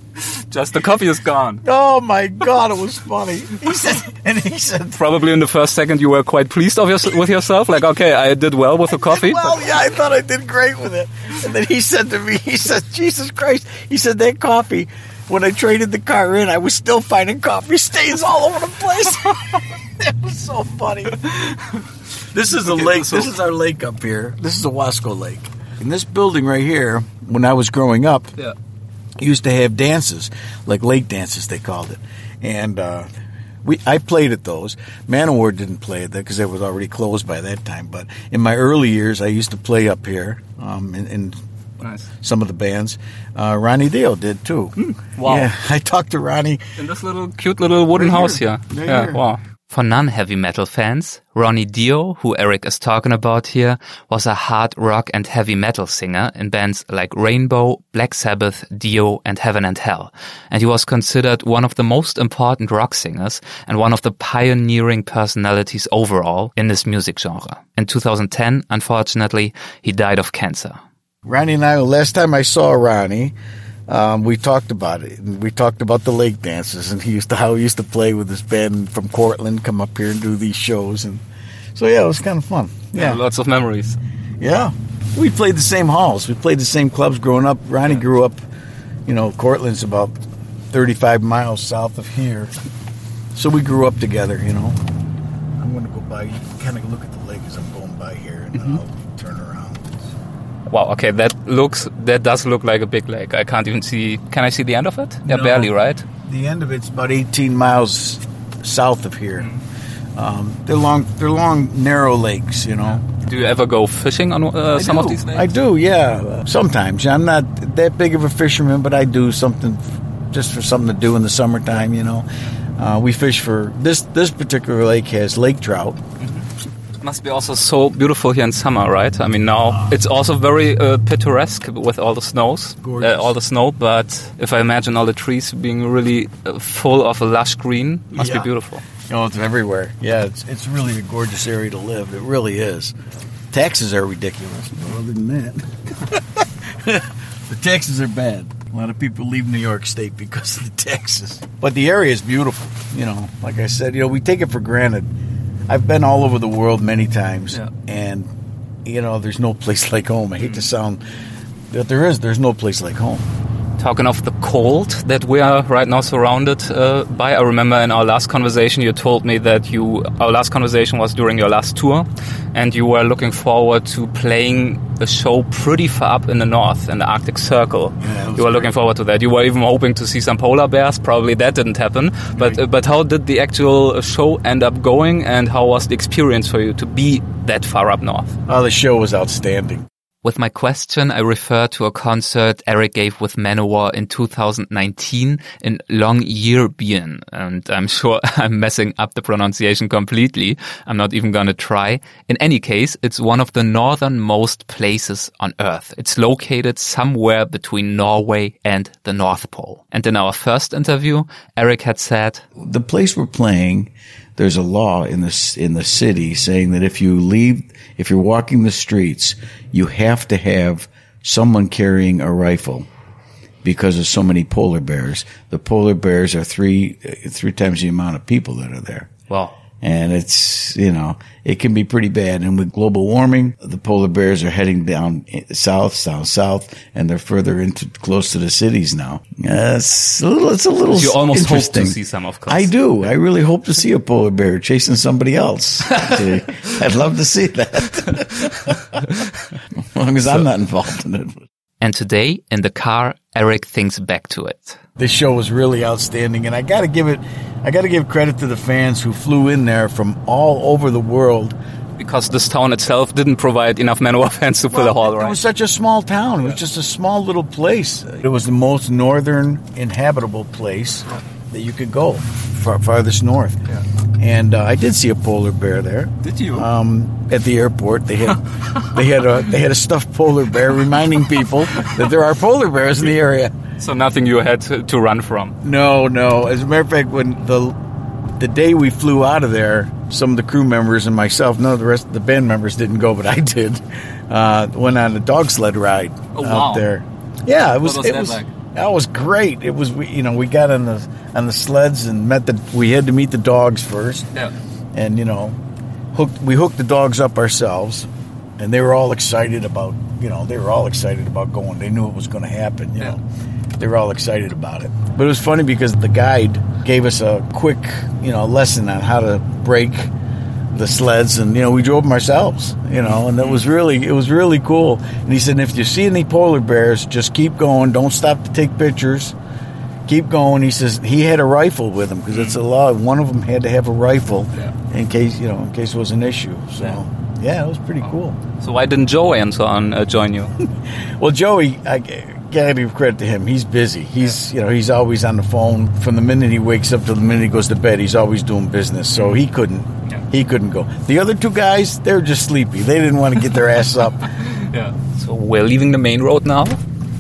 Just the coffee is gone. Oh my God, it was funny. He said, and he said, Probably in the first second you were quite pleased of your, with yourself, like, okay, I did well with the coffee. Well, yeah, I thought I did great with it. And then he said to me, he said, Jesus Christ. He said, that coffee, when I traded the car in, I was still finding coffee stains all over the place. it was so funny. This is a lake. so- This is our lake up here. This is the Owasco Lake. And this building right here, when I was growing up, yeah. used to have dances, like lake dances they called it, and uh, we I played at those. Manowar didn't play at that because it was already closed by that time. But in my early years, I used to play up here um, in, in Nice. some of the bands. Uh, Ronnie Dio did too. Hmm. wow. Yeah, I talked to Ronnie. In this little cute little wooden Right house here. here. Right yeah, here. wow. For non-heavy metal fans, Ronnie Dio, who Eric is talking about here, was a hard rock and heavy metal singer in bands like Rainbow, Black Sabbath, Dio, and Heaven and Hell. And he was considered one of the most important rock singers and one of the pioneering personalities overall in this music genre. In 2010, unfortunately, he died of cancer. Ronnie and I, last time I saw Ronnie, um, we talked about it. And we talked about the lake dances, and he used to how he used to play with his band from Cortland, come up here and do these shows, and so yeah, it was kind of fun. Yeah, Lots of memories. yeah. We played the same halls. We played the same clubs growing up. Ronnie grew up, you know, Cortland's about thirty-five miles south of here, so we grew up together. You know. I'm going to go by. You can kind of look at the lake as I'm going by here, and turn around. Wow, okay, that looks, that does look like a big lake. I can't even see, can I see the end of it? Yeah, No. barely, right? The end of it's about 18 miles south of here. Um, they're long, they're long, narrow lakes. You know. Do you ever go fishing on uh, some of do. these lakes? I do, yeah. Sometimes I'm not that big of a fisherman, but I do something just for something to do in the summertime. You know, uh, we fish for this. This particular lake has lake trout, Must be also so beautiful here in summer, right? I mean, now it's also very uh, picturesque with all the snows, uh, all the snow. But if I imagine all the trees being really uh, full of a lush green, must Yeah. be beautiful. Oh, it's everywhere. Yeah, it's it's really a gorgeous area to live. It really is. Taxes are ridiculous. No, Other than that, the taxes are bad. A lot of people leave New York State because of the taxes. But the area is beautiful. You know, like I said, you know, we take it for granted. I've been all over the world many times, Yeah. and you know, there's no place like home. I hate to mm. sound, that there is. There's no place like home. Talking of the cold that we are right now surrounded uh, by, I remember in our last conversation you told me that you our last conversation was during your last tour, and you were looking forward to playing a show pretty far up in the north in the Arctic Circle. Yeah, you were looking forward to that. You were even hoping to see some polar bears. Probably that didn't happen. But uh, but how did the actual uh, show end up going, and how was the experience for you to be that far up north? Oh, the show was outstanding. With my question, I refer to a concert Eric gave with Manowar in 2019 in Longyearbyen. And I'm sure I'm messing up the pronunciation completely. I'm not even gonna try. In any case, it's one of the northernmost places on Earth. It's located somewhere between Norway and the North Pole. And in our first interview, Eric had said, the place we're playing, there's a law in the in the city saying that if you leave, if you're walking the streets, you have to have someone carrying a rifle because of so many polar bears. The polar bears are three three times the amount of people that are there. well, And it's, you know, it can be pretty bad. And with global warming, the polar bears are heading down south, south, south, and they're further into close to the cities now. Uh, it's a little, it's a little You almost hope to see some, of course. I do. I really hope to see a polar bear chasing somebody else. I'd love to see that. as long as I'm not involved in it. And today in the car, Eric thinks back to it. This show was really outstanding, and I got to give it, I got to give credit to the fans who flew in there from all over the world Because this town itself didn't provide enough men Manowar fans to fill the hall, It was such a small town. It was just a small little place. It was the most northern inhabitable place that you could go, far, farthest north. And uh, I did see a polar bear there. Did you? Um, at the airport, they had they had a they had a stuffed polar bear, reminding people that there are polar bears in the area. so nothing you had to, to run from. No, no. As a matter of fact, when the the day we flew out of there, some of the crew members and myself, none of the rest of the band members didn't go, but I did. Uh, went on a dog sled ride Oh, out wow. there. Yeah, it was. was it that was. like? That was great. It was. We, you know, we got on the on the sleds and met the. We had to meet the dogs first, Yeah. and you know, hooked. We hooked the dogs up ourselves, and they were all excited about. You know, they were all excited about going. They knew it was going to happen. You Yeah. know, they were all excited about it. But it was funny because the guide gave us a quick, you know, lesson on how to break the sleds, and you know, we drove them ourselves. You know, and it was really, it was really cool. And he said, if you see any polar bears, just keep going. Don't stop to take pictures. Keep going. He says he had a rifle with him because it's a law. One of them had to have a rifle Yeah. in case you know, in case it was an issue. So Yeah. yeah, it was pretty cool. So why didn't Joe and so on uh, join you? Well, Joey, I gotta give credit to him. He's busy. He's you know he's always on the phone from the minute he wakes up to the minute he goes to bed. He's always doing business, so he couldn't Yeah. He couldn't go. The other two guys, they're just sleepy. They didn't want to get their ass up. yeah. So we're leaving the main road now,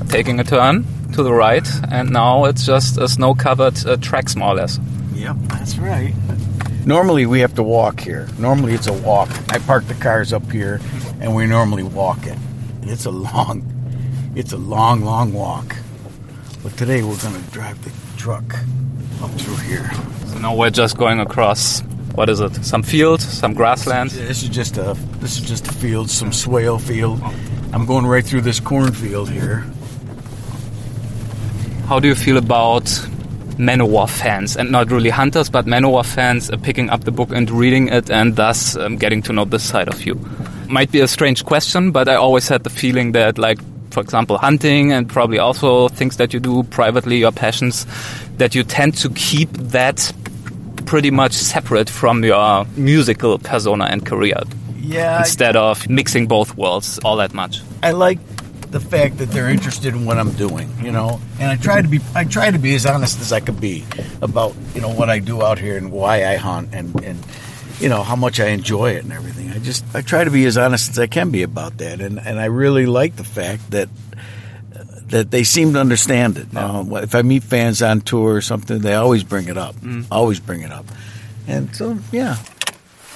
taking a turn to the right, and now it's just a snow-covered uh, tracks more or less. Yep, that's right. Normally we have to walk here. Normally it's a walk. I park the cars up here, and we normally walk it. And it's a long, it's a long, long walk. But today we're gonna drive the truck up through here. So now we're just going across. What is it? Some field, some grassland. This is just a this is just a field, some swale field. I'm going right through this cornfield here. How do you feel about Manowar fans, and not really hunters, but Manowar fans picking up the book and reading it, and thus um, getting to know this side of you? Might be a strange question, but I always had the feeling that, like, for example, hunting and probably also things that you do privately, your passions, that you tend to keep that pretty much separate from your musical persona and career Yeah, instead of mixing both worlds all that much. I like the fact that they're interested in what I'm doing, you know, and I try to be I try to be as honest as I could be about you know what I do out here and why I hunt and and you know how much I enjoy it and everything. I just I try to be as honest as I can be about that, and and I really like the fact that that they seem to understand it. Um, if I meet fans on tour or something, they always bring it up, always bring it up, and so yeah,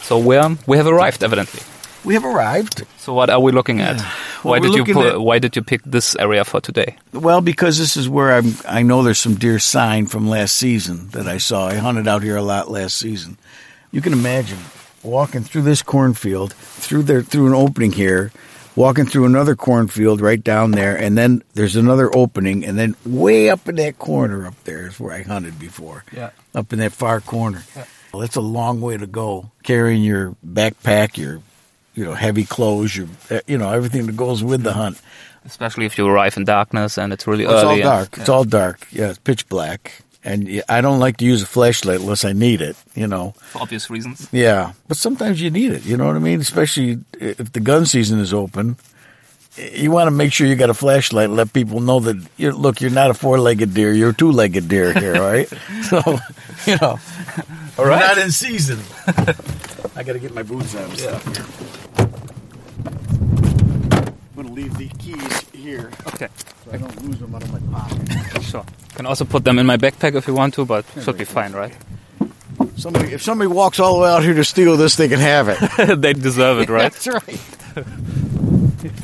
So we're, we have arrived, evidently. we have arrived. So what are we looking at? Well, why did you looking pu- at- Why did you pick this area for today? Well, because this is where I'm. I know there's some deer sign from last season that I saw. I hunted out here a lot last season. You can imagine walking through this cornfield, through there, through an opening here, walking through another cornfield right down there, and then there's another opening, and then way up in that corner up there is where I hunted before. Yeah. Up in that far corner. Well, that's a long way to go, carrying your backpack, your, you know, heavy clothes, your, uh, you know, everything that goes with the hunt. Especially if you arrive in darkness and it's really It's all early. and- dark. It's all dark. Yeah, it's pitch black. And I don't like to use a flashlight unless I need it, you know. for obvious reasons. Yeah. But sometimes you need it, you know what I mean? Especially if the gun season is open. You want to make sure you got a flashlight and let people know that, you're, look, you're not a four legged deer, you're a two legged deer here, all right? so, you know, All we're not in season. I got to get my boots on and stuff here. I'm going to leave the keys here Okay, so I don't lose them out of my pocket. sure. Can also put them in my backpack if you want to, but should be fine, right? Somebody, if somebody walks all the way out here to steal this, they can have it. they deserve it, right? That's right.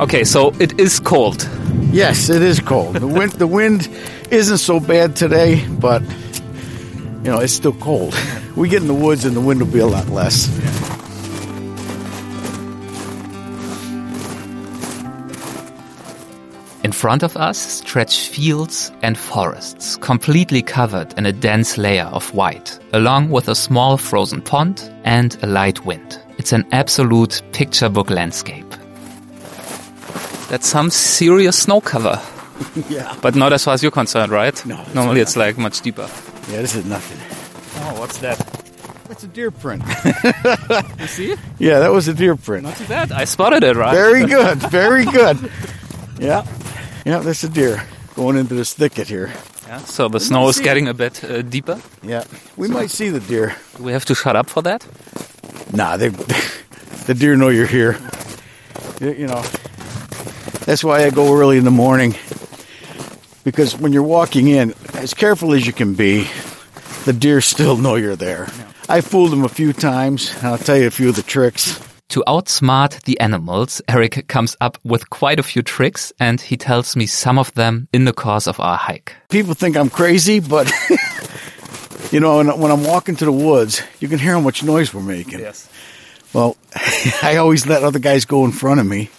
Okay, so it is cold. Yes, it is cold. The wind, the wind isn't so bad today, but you know it's still cold. We get in the woods, and the wind will be a lot less. In front of us stretch fields and forests, completely covered in a dense layer of white, along with a small frozen pond and a light wind. It's an absolute picture book landscape. That's some serious snow cover, Yeah, but not as far as you're concerned, right? No, it's Normally it's like much deeper. yeah. This is nothing. Oh, what's that? That's a deer print. You see? It? Yeah, that was a deer print. Not too bad. I spotted it, right? Very good. Very good. Yeah, yeah. there's a deer going into this thicket here. Yeah, so the snow is see it. getting a bit uh, deeper. Yeah, we might see the deer. Do we have to shut up for that? Nah, they, the deer know you're here. You, you know, that's why I go early in the morning. Because when you're walking in, as careful as you can be, the deer still know you're there. I fooled them a few times, and I'll tell you a few of the tricks. To outsmart the animals, Eric comes up with quite a few tricks and he tells me some of them in the course of our hike. People think I'm crazy, but you know, when, when I'm walking to the woods, you can hear how much noise we're making. Yes. Well, I always let other guys go in front of me,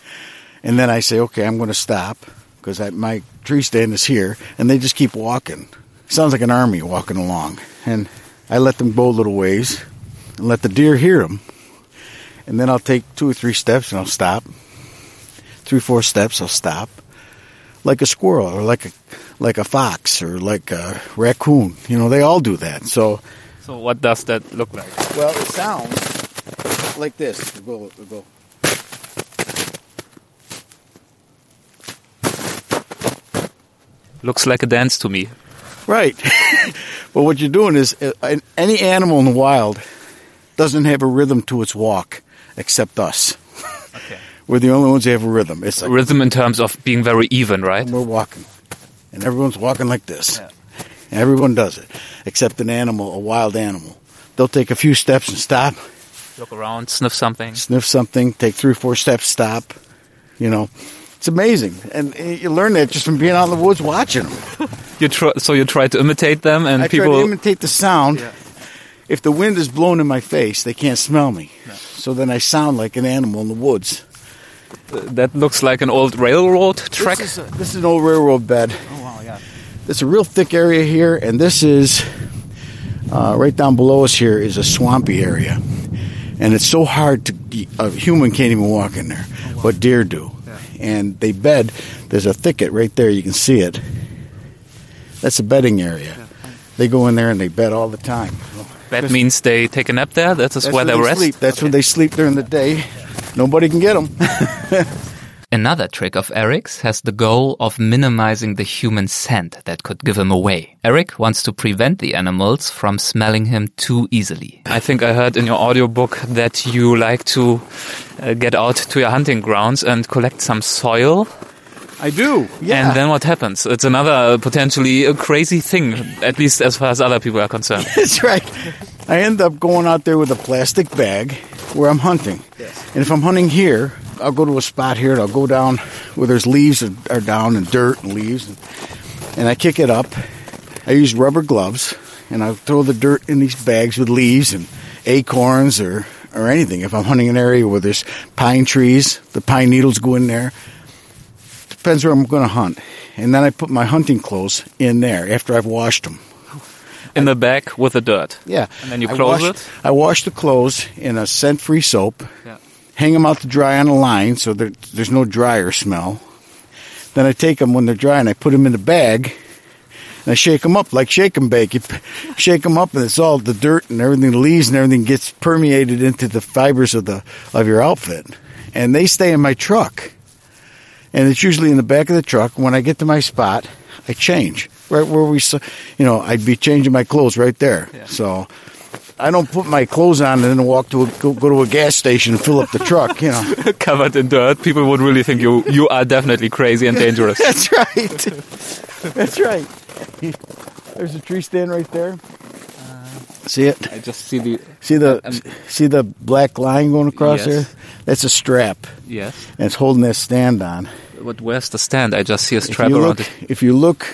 and then I say, okay, I'm going to stop because my tree stand is here, and they just keep walking. Sounds like an army walking along, and I let them go a little ways and let the deer hear them, and then I'll take two or three steps and I'll stop. Three, four steps, I'll stop, like a squirrel or like a like a fox or like a raccoon. You know, they all do that. So. So what does that look like? Well, it sounds like this. It'll go, it'll go. Looks like a dance to me. Right. but what you're doing is uh, any animal in the wild doesn't have a rhythm to its walk except us. Okay. We're the only ones that have a rhythm. It's like Rhythm in terms of being very even, right? we're walking, and everyone's walking like this. And everyone does it, except an animal, a wild animal. They'll take a few steps and stop, Look around, sniff something. sniff something, take three or four steps, stop. You know, it's amazing, and you learn that just from being out in the woods watching them. You try, so you try to imitate them, and I try people. to imitate the sound. If the wind is blowing in my face, they can't smell me. So then I sound like an animal in the woods. that looks like an old railroad track. This is, a- this is an old railroad bed. oh wow, yeah. It's a real thick area here, and this is uh, right down below us. Here is a swampy area, and it's so hard to a human can't even walk in there, but deer do. And they bed. There's a thicket right there. You can see it. That's a bedding area. They go in there and they bed all the time. That means they take a nap there. That is That's where they rest. sleep. That's where they sleep during the day. Nobody can get them. Another trick of Eric's has the goal of minimizing the human scent that could give him away. Eric wants to prevent the animals from smelling him too easily. I think I heard in your audiobook that you like to uh, get out to your hunting grounds and collect some soil. I do. Yeah. And then what happens? It's another potentially a crazy thing, at least as far as other people are concerned. That's right. I end up going out there with a plastic bag where I'm hunting. Yes. And if I'm hunting here, I'll go to a spot here and I'll go down where there's leaves are, are down and dirt and leaves, and, and I kick it up. I use rubber gloves and I throw the dirt in these bags with leaves and acorns or or anything. If I'm hunting an area where there's pine trees, the pine needles go in there. Depends where I'm going to hunt. And then I put my hunting clothes in there after I've washed them. In the bag with the dirt. Yeah. And then you I close washed- it? I wash the clothes in a scent-free soap. Yeah. Hang them out to dry on a line so that there's no dryer smell. Then I take them when they're dry and I put them in the bag. And I shake them up like shake 'em bake. You shake them up and it's all the dirt and everything, the leaves and everything gets permeated into the fibers of the of your outfit. And they stay in my truck. And it's usually in the back of the truck. When I get to my spot, I change right where we, you know, I'd be changing my clothes right there. Yeah. So I don't put my clothes on and then walk to a, go, go to a gas station and fill up the truck. You know, Covered in dirt. People would really think you, you are definitely crazy and dangerous. that's right. That's right. There's a tree stand right there. See it? I just see the. See the Um, see the black line going across Yes. there? That's a strap, Yes. and it's holding that stand on. But where's the stand? I just see a If strap you around look, it. if you look,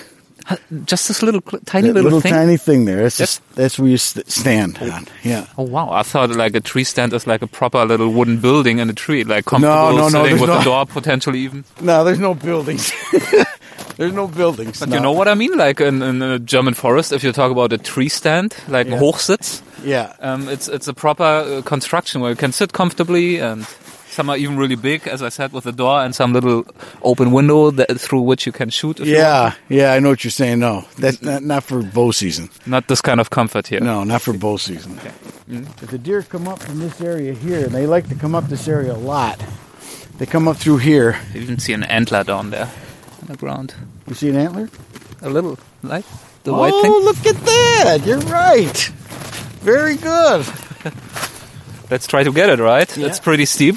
Just this little, tiny little, little thing. tiny thing there. That's Yep. just, that's where you st- stand on. Yeah. Oh wow! I thought like a tree stand is like a proper little wooden building in a tree, like comfortable no, no, sitting with no- a door potentially even. No, there's no buildings. there's no buildings. But no. you know what I mean? Like in, in a German forest, if you talk about a tree stand, like Yeah. Hochsitz, Yeah. um, it's it's a proper uh, construction where you can sit comfortably, and some are even really big, as I said, with a door and some little open window that, through which you can shoot. If you Yeah, yeah, I know what you're saying. No, that's not, not for bow season. Not this kind of comfort here. No, not for bow season. If the deer come up from this area here, and they like to come up this area a lot, they come up through here. You even see an antler down there on the ground. You see an antler? A little, like the oh, white thing. look at that! You're right. Very good. Let's try to get it right. Yeah. It's pretty steep.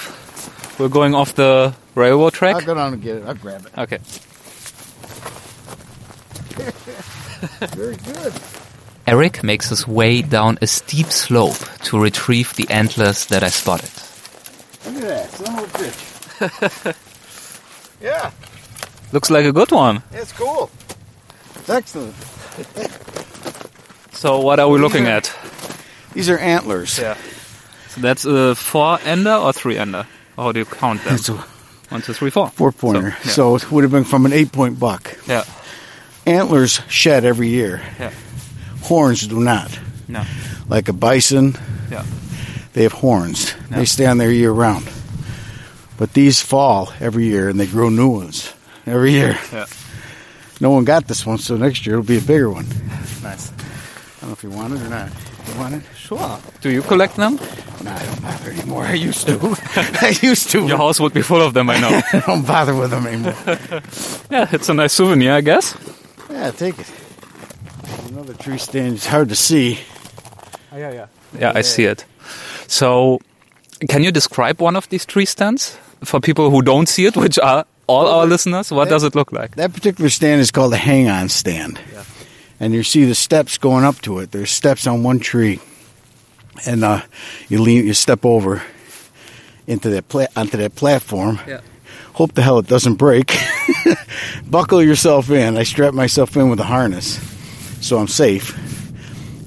We're going off the railroad track. I'll go down and get it. I'll grab it. Okay. Very good. Eric makes his way down a steep slope to retrieve the antlers that I spotted. Look at that. Son of a bitch. yeah, Looks like a good one. it's cool. It's excellent. So what are we looking Yeah. at? These are antlers. Yeah. So that's a four ender or three ender? How do you count them? A One, two, three, four. four pointer. So, yeah. So it would have been from an eight point buck. Yeah. Antlers shed every year. Yeah. Horns do not. No. Like a bison, Yeah. they have horns. They stay on there year round. But these fall every year and they grow new ones every year. Yeah. No one got this one, so next year it'll be a bigger one. Nice. I don't know if you want it or not. You want it? Sure. Do you collect them? No, I don't bother anymore. I used to. I used to. Your house would be full of them, I know. I don't bother with them anymore. yeah, it's a nice souvenir, I guess. yeah, take it. Another tree stand. It's hard to see. Oh, yeah, yeah. Yeah, I see it. So, can you describe one of these tree stands for people who don't see it, which are all our listeners? What does it look like? That particular stand is called a hang-on stand. Yeah. And you see the steps going up to it. There's steps on one tree, and uh, you lean, you step over into that pla- onto that platform. Yeah. Hope the hell it doesn't break. Buckle yourself in. I strap myself in with a harness, so I'm safe.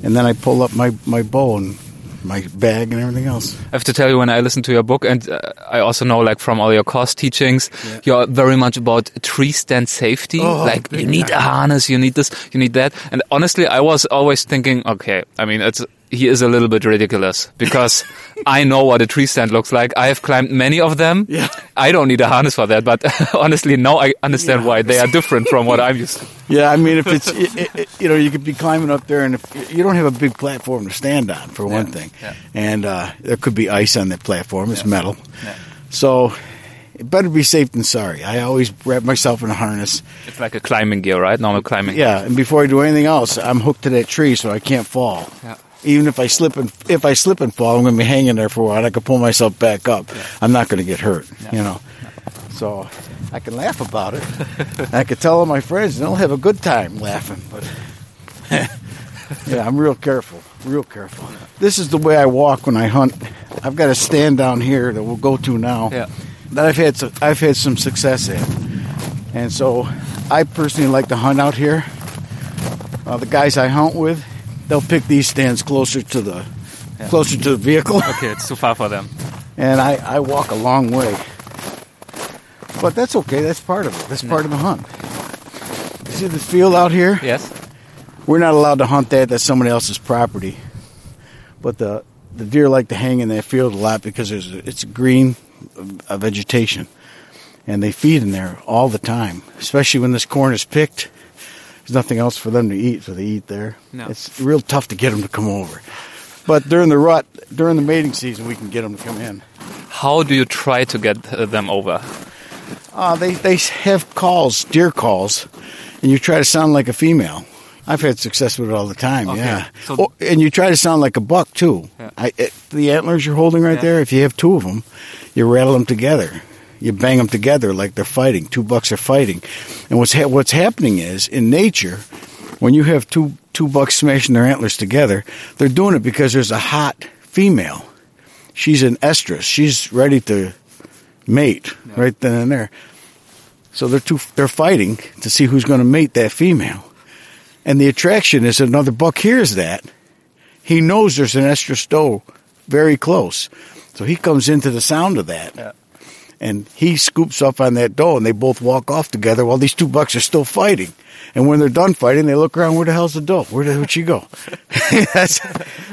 And then I pull up my my bow and my bag and everything else. I have to tell you, when I listen to your book, and uh, I also know, like from all your course teachings, you're very much about tree stand safety. Oh, like you need a harness, you need this, you need that. And honestly, I was always thinking, okay, I mean, it's he is a little bit ridiculous because I know what a tree stand looks like. I have climbed many of them. Yeah. I don't need a harness for that, but honestly, now I understand why they are different from what I'm used to. Yeah, I mean, if it's it, it, it- you know, you could be climbing up there, and if you don't have a big platform to stand on, for one Yeah, thing, yeah. and uh, there could be ice on that platform. It's Yeah. metal, Yeah. so better be safe than sorry. I always wrap myself in a harness. It's like a climbing gear, right? Normal climbing. Yeah, and before I do anything else, I'm hooked to that tree so I can't fall. Yeah. Even if I slip and if I slip and fall, I'm going to be hanging there for a while. I can pull myself back up. I'm not going to get hurt. You know. So I can laugh about it. I can tell all my friends, and they'll have a good time laughing. But yeah, I'm real careful, real careful. This is the way I walk when I hunt. I've got a stand down here that we'll go to now. Yeah. That I've had, some, I've had some success at, and so I personally like to hunt out here. Uh, the guys I hunt with, they'll pick these stands closer to the closer to the vehicle, Okay, it's too far for them. and I, I walk a long way. But that's okay. That's part of it. That's part of the hunt. You See the field out here? Yes. We're not allowed to hunt that. That's somebody else's property. But the the deer like to hang in that field a lot because there's a, it's green uh, vegetation, and they feed in there all the time. Especially when this corn is picked, there's nothing else for them to eat, so they eat there. No. It's real tough to get them to come over. But during the rut, during the mating season, we can get them to come in. How do you try to get uh, them over? Uh, they they have calls, deer calls, and you try to sound like a female. I've had success with it all the time. Okay. Yeah, So- Oh, and you try to sound like a buck too. Yeah. I, it, the antlers you're holding right Yeah. there. If you have two of them, you rattle them together. You bang them together like they're fighting. Two bucks are fighting, and what's ha- what's happening is in nature, when you have two two bucks smashing their antlers together, they're doing it because there's a hot female. She's an estrus. She's ready to mate right then and there. So they're two, they're fighting to see who's going to mate that female. And the attraction is another buck hears that. He knows there's an estrus doe very close. So he comes into the sound of that. Yeah. And he scoops up on that doe and they both walk off together while these two bucks are still fighting. And when they're done fighting, they look around, where the hell's the doe? Where did she go? that's,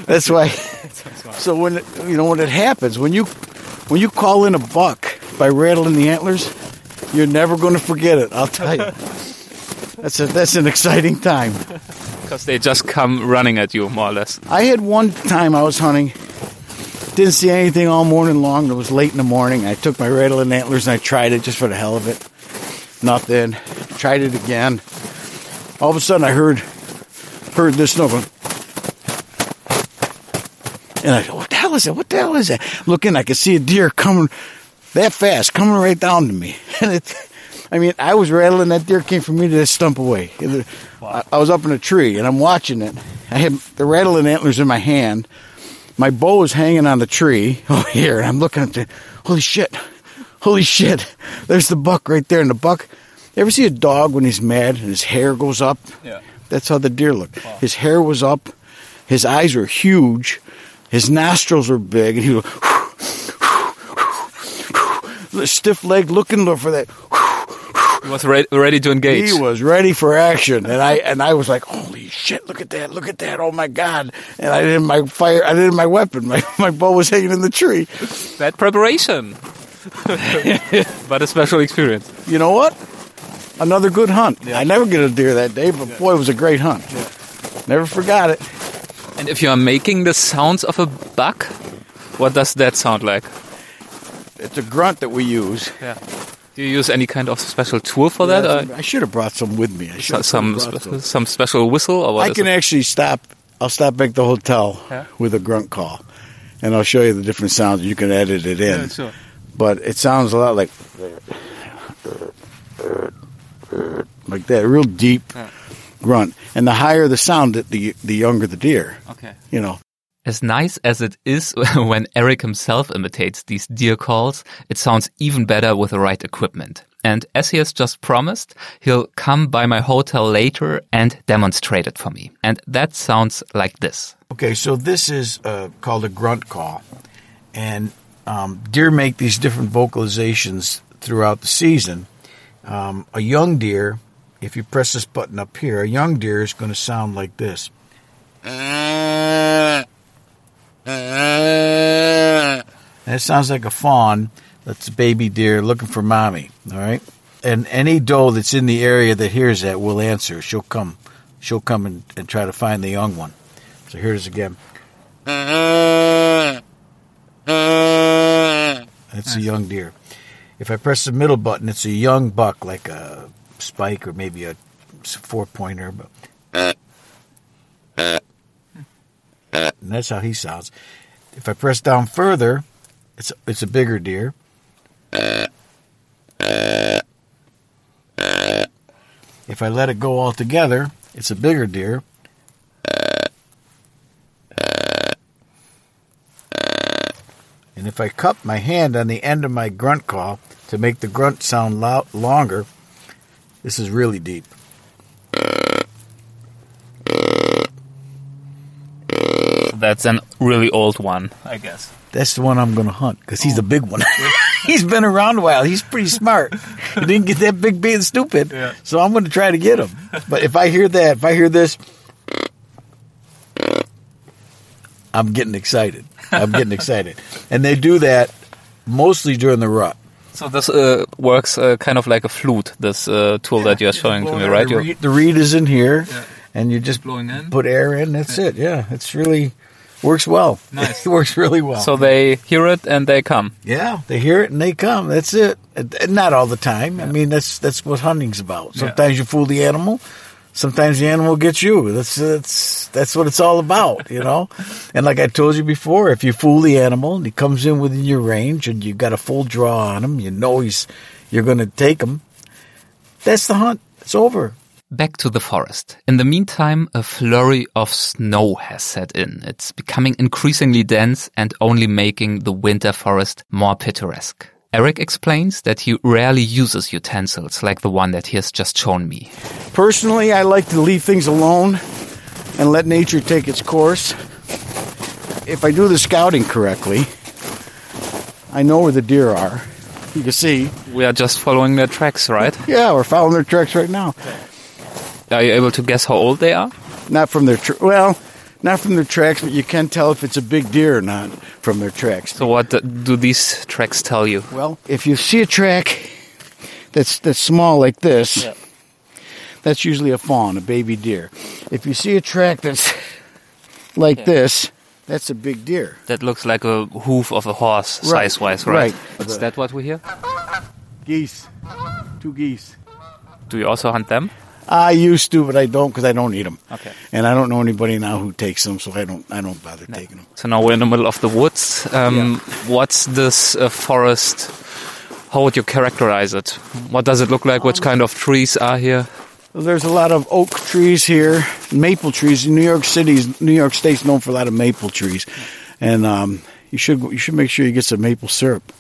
that's why. So when, it, you know, when it happens, when you, when you call in a buck by rattling the antlers, you're never going to forget it. I'll tell you. That's a, that's an exciting time. Because they just come running at you, more or less. I had one time I was hunting, didn't see anything all morning long. It was late in the morning. I took my rattling antlers and I tried it just for the hell of it. Nothing. Tried it again. All of a sudden I heard heard this going, and I go, "What the hell is that? What the hell is that?" Looking, I could see a deer coming that fast, coming right down to me, and it. I mean, I was rattling. That deer came from me to that stump away. It- I, I was up in a tree and I'm watching it. I had the rattling antlers in my hand. My bow is hanging on the tree over here, and I'm looking at the. Holy shit! Holy shit! There's the buck right there, and the buck. You ever see a dog when he's mad and his hair goes up? Yeah. That's how the deer looked. His hair was up, his eyes were huge, his nostrils were big, and he was stiff leg looking for that. He was re- ready to engage. He was ready for action, and I and I was like, "Holy shit! Look at that! Look at that! Oh my god!" And I didn't my fire. I didn't my weapon. My my bow was hanging in the tree. Bad preparation. but a special experience. You know what? Another good hunt. I never get a deer that day, but boy, it was a great hunt. Never forgot it. And if you are making the sounds of a buck, what does that sound like? It's a grunt that we use. Yeah. Do you use any kind of special tool for that? I should have brought some with me. I should so- have some spe- some special whistle or? I can it? actually stop. I'll stop back the hotel Yeah. with a grunt call, and I'll show you the different sounds. You can edit it in, Yeah, sure. but it sounds a lot like like that, real deep Yeah. grunt. And the higher the sound, the the younger the deer. Okay. You know, As nice as it is when Eric himself imitates these deer calls, it sounds even better with the right equipment. And as he has just promised, he'll come by my hotel later and demonstrate it for me. And that sounds like this. Okay, so this is uh, called a grunt call, and um, deer make these different vocalizations throughout the season. Um, a young deer, if you press this button up here, a young deer is going to sound like this. That sounds like a fawn. That's a baby deer looking for mommy. All right, and any doe that's in the area that hears that will answer. She'll come. She'll come and, and try to find the young one. So here it is again. That's a young deer. If I press the middle button, it's a young buck, like a spike or maybe a four pointer. But and that's how he sounds. If I press down further, it's it's a bigger deer. If I let it go altogether, it's a bigger deer. And if I cup my hand on the end of my grunt call to make the grunt sound lo- longer, this is really deep. That's a really old one, I guess. That's the one I'm going to hunt because he's a big one. he's been around a while. He's pretty smart. He didn't get that big being stupid. Yeah. So I'm going to try to get him. But if I hear that, if I hear this, I'm getting excited. I'm getting excited. And they do that mostly during the rut. So this uh, works uh, kind of like a flute. This uh, tool that you're showing to me, right? The reed, the reed is in here, Yeah. and you just Blowing in. put air in. That's it. Yeah, it's really works well. Nice. it works really well. So they hear it and they come. Yeah, they hear it and they come. That's it. And- and Not all the time. I mean, that's that's what hunting's about. Sometimes you fool the animal. Sometimes the animal gets you. That's that's that's what it's all about, you know. and like I told you before, if you fool the animal and he comes in within your range and you got a full draw on him, you know he's you're going to take him. That's the hunt. It's over. Back to the forest. In the meantime, a flurry of snow has set in. It's becoming increasingly dense and only making the winter forest more picturesque. Eric explains that he rarely uses utensils like the one that he has just shown me. Personally, I like to leave things alone and let nature take its course. If I do the scouting correctly, I know where the deer are. You can see, We are just following their tracks, right? yeah, we're following their tracks right now. Are you able to guess how old they are? Not from their tr- well, not from their tracks, but you can tell if it's a big deer or not from their tracks. So what do these tracks tell you? Well, if you see a track that's that's small like this, Yeah. that's usually a fawn, a baby deer. If you see a track that's like Yeah. this, that's a big deer. That looks like a hoof of a horse, Right, size-wise, right? right. Is that what we hear? Geese, two geese. Do you also hunt them? I used to, but I don't because I don't eat them. Okay. And I don't know anybody now who takes them, so I don't. I don't bother taking them. So now we're in the middle of the woods. Um, What's this uh, forest? How would you characterize it? What does it look like? Which kind of trees are here? Well, there's a lot of oak trees here, maple trees. New York City's New York State's known for a lot of maple trees, and um, you should you should make sure you get some maple syrup.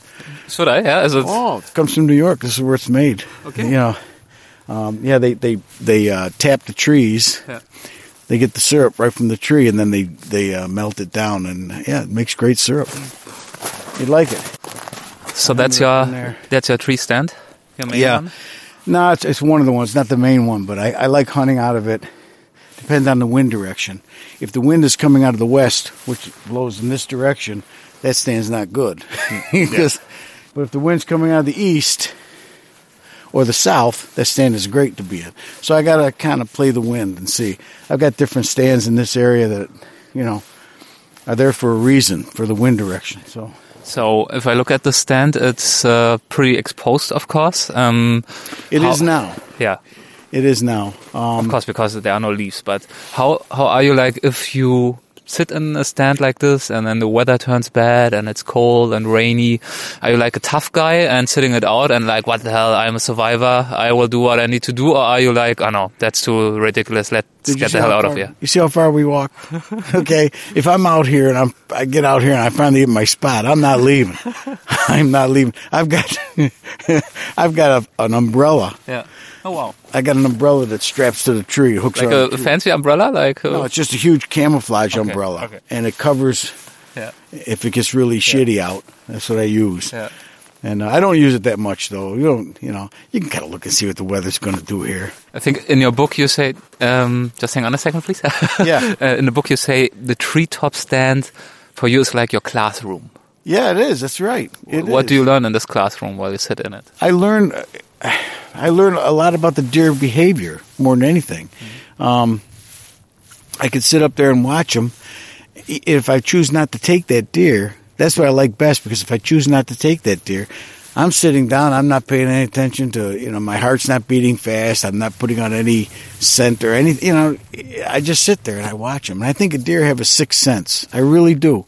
Should I? Yeah. Is it? Oh, it comes from New York. This is where it's made. Okay. You know, um, yeah, they they they uh, tap the trees. Yeah. They get the syrup right from the tree, and then they they uh, melt it down, and yeah, it makes great syrup. You'd like it. So that's in your that's your tree stand. Your main Yeah. one? No, it's, it's one of the ones, not the main one, but I, I like hunting out of it. Depends on the wind direction. If the wind is coming out of the west, which blows in this direction, that stand's not good. Because- But if the wind's coming out of the east or the south, that stand is great to be in. So I got to kind of play the wind and see. I've got different stands in this area that, you know, are there for a reason, for the wind direction. So So if I look at the stand, it's uh, pretty exposed, of course. Um, it is How- now. yeah, It is now. Um, of course, because there are no leaves. But how how are you like if you sit in a stand like this and then the weather turns bad and it's cold and rainy? Are you like a tough guy and sitting it out and like what the hell? I'm a survivor. I will do what I need to do. Or are you like, oh no, that's too ridiculous. Let's Did you get see the hell how out far- of here. You see how far we walk? okay, if I'm out here and I'm, I get out here and I finally get my spot, I'm not leaving. I'm not leaving. I've got, I've got a, an umbrella. Yeah. Oh wow. I got an umbrella that straps to the tree, hooks Like a fancy umbrella, like uh, No, it's just a huge camouflage Okay, umbrella, okay. and it covers yeah, if it gets really shitty out. That's what I use. yeah. And uh, I don't use it that much though. You don't, you know, you can kind of look and see what the weather's going to do here. I think in your book you say, um, just hang on a second, please. Yeah. uh, in the book you say the treetop stand for you is like your classroom. Yeah, it is. That's right. It what is. do you learn in this classroom while you sit in it? I learn, I learned a lot about the deer behavior more than anything. Um, I could sit up there and watch them. If I choose not to take that deer, that's what I like best because if I choose not to take that deer, I'm sitting down. I'm not paying any attention to, you know, my heart's not beating fast. I'm not putting on any scent or anything. You know, I just sit there and I watch them. And I think a deer have a sixth sense. I really do.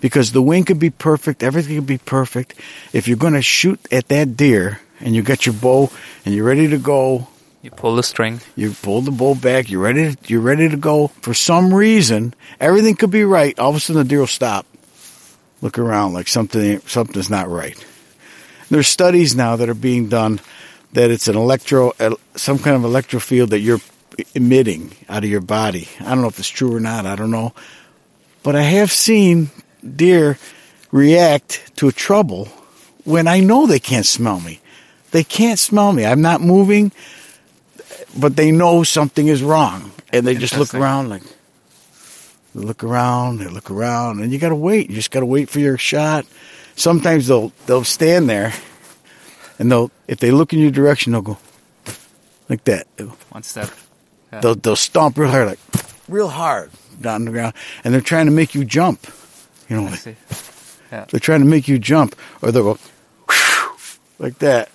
Because the wind could be perfect, everything could be perfect. If you're going to shoot at that deer and you got your bow and you're ready to go, You pull the string. you pull the bow back, you're ready, to, you're ready to go. For some reason, everything could be right. All of a sudden, the deer will stop, look around like something something's not right. There's studies now that are being done that it's an electro, some kind of electro field that you're emitting out of your body. I don't know if it's true or not. I don't know, but I have seen deer react to a trouble when I know they can't smell me. They can't smell me. I'm not moving but they know something is wrong, and they just look around like they look around, they look around, and you got to wait. You just got to wait for your shot. Sometimes they'll they'll stand there, and they'll if they look in your direction, they'll go like that. One step. Yeah. They'll they'll stomp real hard, like real hard down the ground, and they're trying to make you jump. You know, like, see. they're trying to make you jump, or they'll go like that.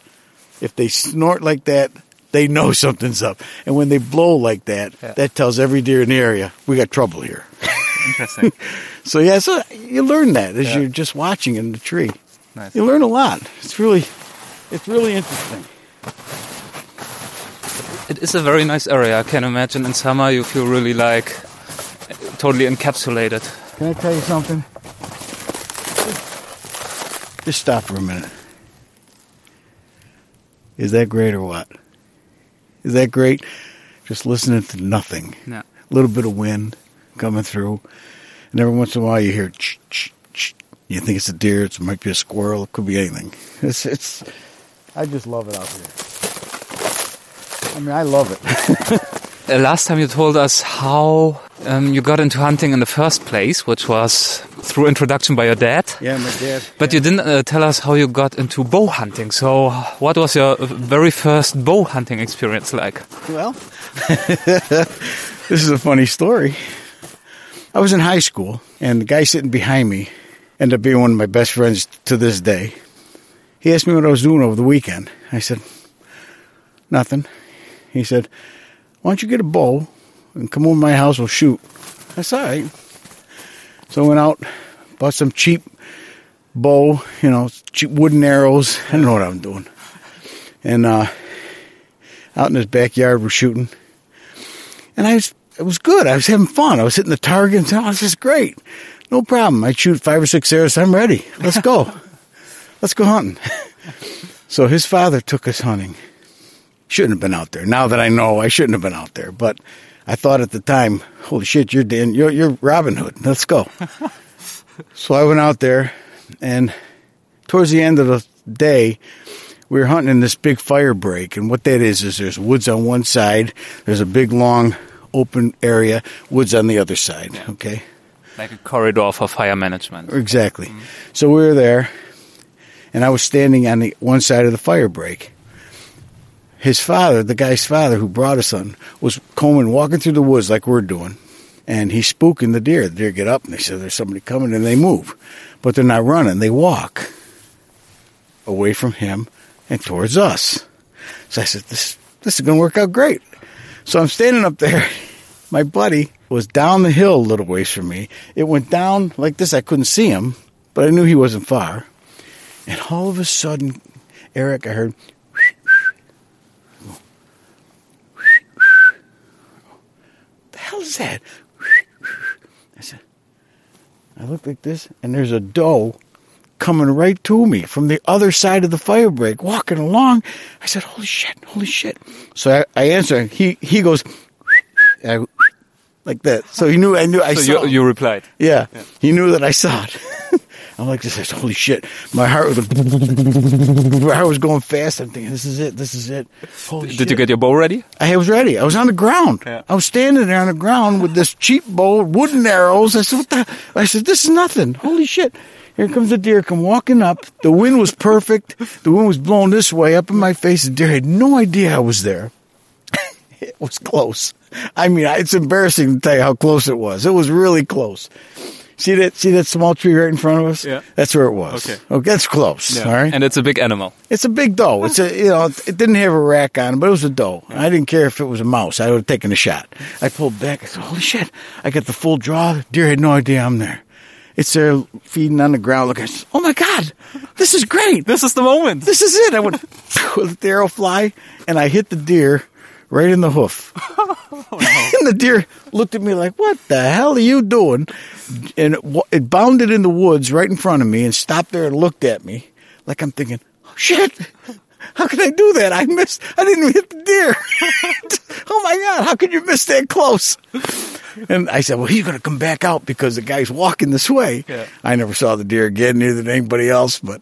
If they snort like that, they know something's up. And when they blow like that, Yeah. that tells every deer in the area we got trouble here. Interesting. So yeah, so you learn that as Yeah. you're just watching in the tree. nice. You learn a lot. It's really, it's really interesting. It is a very nice area. I can imagine in summer you feel really like totally encapsulated. Can I tell you something? Just stop for a minute. Is that great or what? Is that great? Just listening to nothing. Yeah. A little bit of wind coming through, and every once in a while you hear ch ch ch. You think it's a deer? It might be a squirrel. It could be anything. It's it's. I just love it out here. I mean, I love it. Uh, last time you told us how um, you got into hunting in the first place, which was through introduction by your dad. yeah, my dad. But you didn't uh, tell us how you got into bow hunting. So, what was your very first bow hunting experience like? Well, this is a funny story. I was in high school, and the guy sitting behind me ended up being one of my best friends to this day. He asked me what I was doing over the weekend. I said, Nothing. He said, Why don't you get a bow and come over to my house, we'll shoot. That's All right. So I went out, bought some cheap bow, you know, cheap wooden arrows. I don't know what I'm doing. And uh, out in his backyard, we're shooting. And I was, it was good. I was having fun. I was hitting the target and saying, oh, this is great. No problem. I shoot five or six arrows. I'm ready. Let's go. Let's go hunting. so his father took us hunting. Shouldn't have been out there. Now that I know, I shouldn't have been out there. But I thought at the time, holy shit, you're Dan, you're, you're Robin Hood. Let's go. so I went out there, and towards the end of the day, we were hunting in this big fire break, and what that is is there's woods on one side, there's a big long open area, woods on the other side. Okay, Like a corridor for fire management. exactly. Mm-hmm. So we were there, and I was standing on the one side of the fire break. His father, the guy's father who brought us on, was combing, walking through the woods like we're doing, and he's spooking the deer. The deer get up and they say there's somebody coming, and they move, but they're not running. They walk away from him and towards us. So I said, "This this is going to work out great." So I'm standing up there. My buddy was down the hill a little ways from me. It went down like this. I couldn't see him, but I knew he wasn't far. And all of a sudden, Erik, I heard. The hell is that? I said, I look like this, and there's a doe coming right to me from the other side of the fire break, walking along. I said, "Holy shit! Holy shit!" So I, I answer. He he goes I, like that. So he knew I knew I So saw. you, you replied. yeah, he knew that I saw it. I'm like this. is Holy shit! My heart was my heart was going fast. I'm thinking, this is it. This is it. Holy Did shit. you get your bow ready? I was ready. I was on the ground. Yeah. I was standing there on the ground with this cheap bow, wooden arrows. I said, "What the?" I said, "This is nothing. Holy shit!" Here comes the deer, come walking up. The wind was perfect. The wind was blowing this way up in my face. The deer had no idea I was there. it was close. I mean, it's embarrassing to tell you how close it was. It was really close. See that? See that small tree right in front of us? Yeah. That's where it was. Okay. Oh, that's close. All right. And it's a big animal. It's a big doe. It's a you know it didn't have a rack on, it, but it was a doe. I didn't care if it was a mouse. I would have taken a shot. I pulled back. I said, "Holy shit!" I got the full draw. Deer had no idea I'm there. It's there feeding on the ground. Looking. I said, Oh my god, this is great. This is the moment. This is it. I went let the arrow fly, and I hit the deer right in the hoof. Oh, and the deer looked at me like, "What the hell are you doing?" And it, it bounded in the woods right in front of me and stopped there and looked at me like I'm thinking, oh, "Shit." How could I do that? I missed. I didn't even hit the deer. oh my god! How could you miss that close? And I said, "Well, he's going to come back out because the guy's walking this way." Yeah. I never saw the deer again, neither did anybody else. But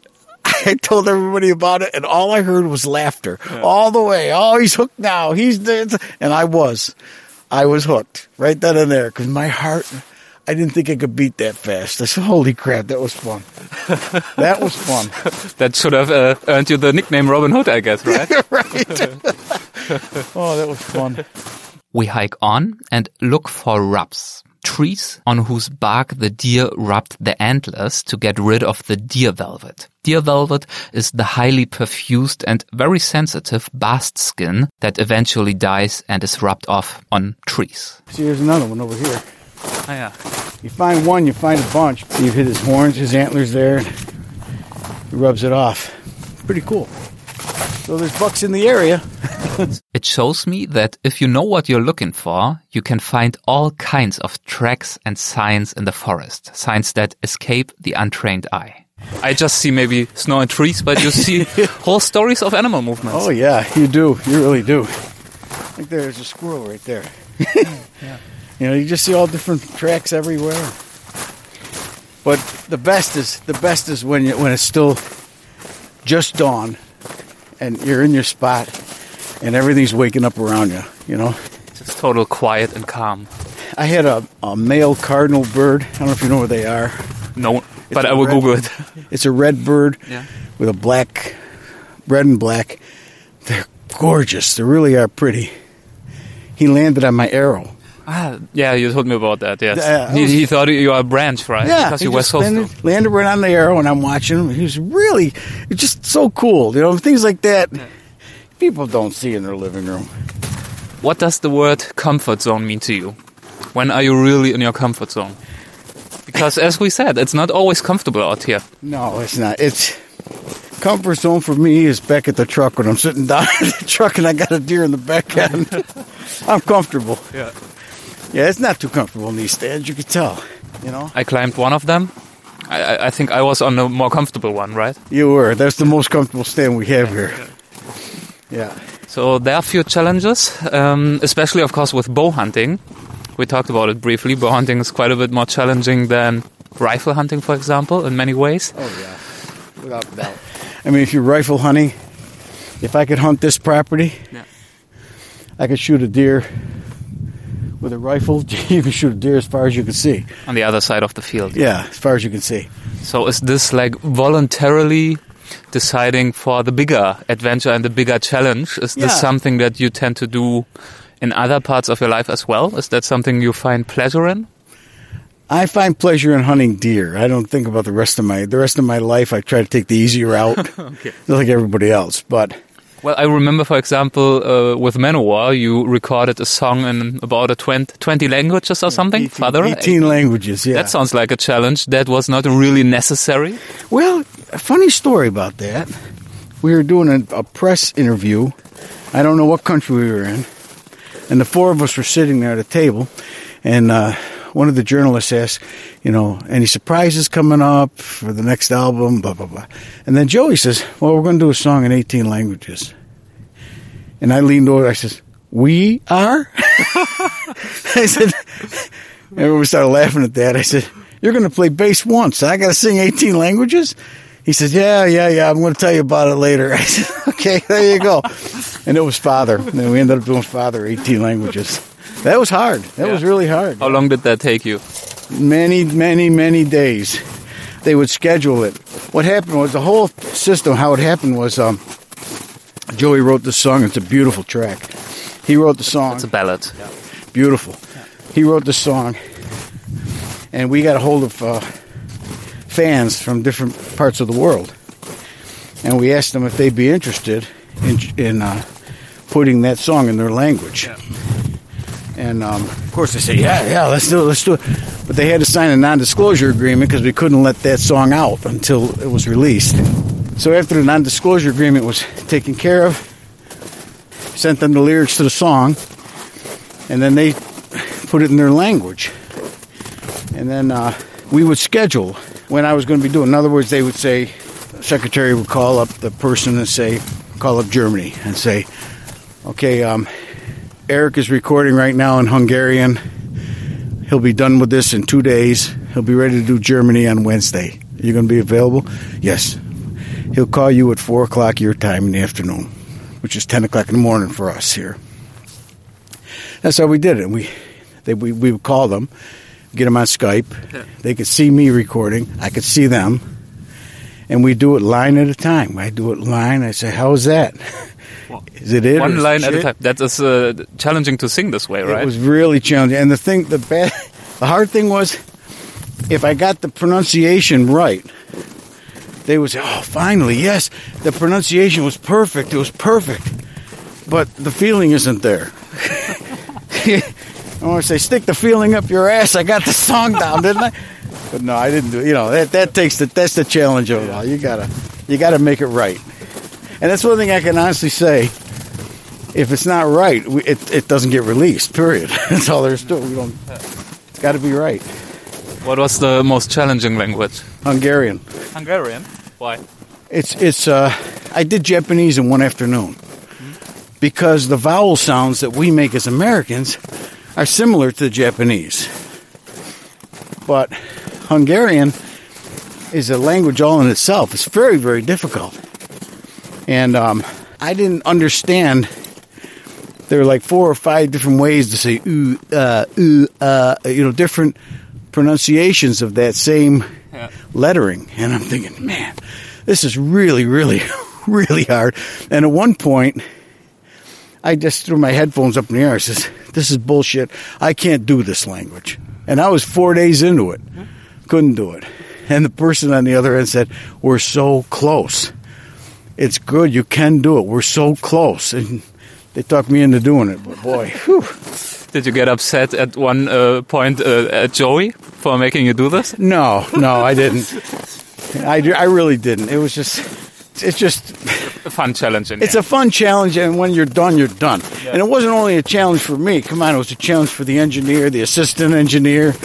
I told everybody about it, and all I heard was laughter all the way. Oh, he's hooked now. He's there, and I was, I was hooked right then and there because my heart. I didn't think I could beat that fast. I said, "Holy crap, that was fun! that was fun." That should have uh, earned you the nickname Robin Hood, I guess, right? right? oh, that was fun. We hike on and look for rubs, trees on whose bark the deer rubbed the antlers to get rid of the deer velvet. Deer velvet is the highly perfused and very sensitive bast skin that eventually dies and is rubbed off on trees. See, here's another one over here. Ah, yeah. You find one, you find a bunch. You hit his horns, his antlers there. He rubs it off. Pretty cool. So there's bucks in the area. It shows me that if you know what you're looking for, you can find all kinds of tracks and signs in the forest, signs that escape the untrained eye. I just see maybe snow and trees, but you see whole stories of animal movements. Oh yeah, you do. You really do. Like there's a squirrel right there. yeah. You know, you just see all different tracks everywhere. But the best is the best is when you when it's still just dawn and you're in your spot and everything's waking up around you, you know. Just total quiet and calm. I had a, a male cardinal bird. I don't know if you know where they are. No, but a I will red- Google it. It's a red bird Yeah. with a black, red and black. They're gorgeous. They really are pretty. He landed on my arrow. Ah, yeah, you told me about that. Yes, Yeah, he, he thought you were a branch, right? Yeah, because you were so landed, landed right on the arrow, and I'm watching him. He was really, just so cool. You know, things like that. People don't see in their living room. What does the word comfort zone mean to you? When are you really in your comfort zone? Because as we said, it's not always comfortable out here. No, it's not. It's comfort zone for me is back at the truck when I'm sitting down in the truck and I got a deer in the back end. I'm comfortable. Yeah. Yeah, it's not too comfortable in these stands. You can tell. You know, I climbed one of them. I, I- think I was on the more comfortable one, right? you were. That's the most comfortable stand we have here. Yeah. So there are a few challenges, um, especially of course with bow hunting. We talked about it briefly. Bow hunting is quite a bit more challenging than rifle hunting, for example, in many ways. Oh yeah, without doubt. I mean, if you're rifle hunting, if I could hunt this property, Yeah. I could shoot a deer with a rifle. You can shoot a deer as far as you can see. On the other side of the field. Yeah, as far as you can see. So is this like voluntarily deciding for the bigger adventure and the bigger challenge? Is this Yeah. something that you tend to do in other parts of your life as well? Is that something you find pleasure in? I find pleasure in hunting deer. I don't think about the rest of my the rest of my life. I try to take the easy route, Okay. like everybody else. But Well, I remember, for example, uh, with Manowar, you recorded a song in about a 20, 20 languages or something. 18, Father, 18 languages. Yeah, that sounds like a challenge. That was not really necessary. Well, a funny story about that. We were doing a, a press interview. I don't know what country we were in. And the four of us were sitting there at a table. And uh, one of the journalists asked, you know, any surprises coming up for the next album, blah, blah, blah. And then Joey says, well, we're going to do a song in 18 languages. And I leaned over, I says, we are? I said, everyone started laughing at that. I said, you're going to play bass once. I got to sing 18 languages? He said, yeah, yeah, yeah, I'm going to tell you about it later. I said, okay, there you go. And it was Father. And then we ended up doing Father 18 languages. That was hard. That was really hard. How long did that take you? Many, many, many days. They would schedule it. What happened was the whole system, how it happened was um, Joey wrote the song. It's a beautiful track. He wrote the song. It's a ballad. Beautiful. He wrote the song. and we got a hold of uh, fans from different parts of the world, and we asked them if they'd be interested in in uh, putting that song in their language. And um, of course, they said, "Yeah, yeah, let's do it, let's do it." But they had to sign a non-disclosure agreement because we couldn't let that song out until it was released. So after the non-disclosure agreement was taken care of, sent them the lyrics to the song, and then they put it in their language. And then uh, we would schedule when I was going to be doing. In other words, they would say, secretary would call up the person and say, call up Germany and say, okay, um, Eric is recording right now in Hungarian. He'll be done with this in two days. He'll be ready to do Germany on Wednesday. Are you going to be available? Yes. He'll call you at 4 o'clock your time in the afternoon, which is 10 o'clock in the morning for us here. That's how we did it. We, they, we, we would call them, get them on Skype. They could see me recording. I could see them. And we do it line at a time. I do it line. I say, how's that? Is it it? One line at a time. That is uh, challenging to sing this way, right? It was really challenging. And the thing, the bad, the hard thing was, if I got the pronunciation right, they would say, "Oh, finally, yes, the pronunciation was perfect. It was perfect." But the feeling isn't there. I want to say, stick the feeling up your ass. I got the song down, didn't I? But no, I didn't do. it. You know, that that takes the that's the challenge of it all. You gotta you gotta make it right. And that's one thing I can honestly say. If it's not right, we, it it doesn't get released. Period. that's all there's to it. We don't. It's got to be right. What was the most challenging language? Hungarian. Hungarian. Why? It's it's. Uh, I did Japanese in one afternoon because the vowel sounds that we make as Americans are similar to the Japanese, but Hungarian is a language all in itself. It's very very difficult, and um, I didn't understand. There were like four or five different ways to say ooh, uh, ooh, uh, you know, different pronunciations of that same Yeah. lettering. And I'm thinking, man, this is really, really, really hard. And at one point, I just threw my headphones up in the air. I says, this is bullshit. I can't do this language. And I was four days into it. Couldn't do it. And the person on the other end said, we're so close. It's good. You can do it. We're so close. And they talked me into doing it. But boy, whew. Did you get upset at one uh, point uh, at Joey for making you do this? No, no, I didn't. I, I really didn't. It was just, it's just, A fun challenge. It's a fun challenge, and when you're done, you're done. And it wasn't only a challenge for me. Come on, it was a challenge for the engineer, the assistant engineer.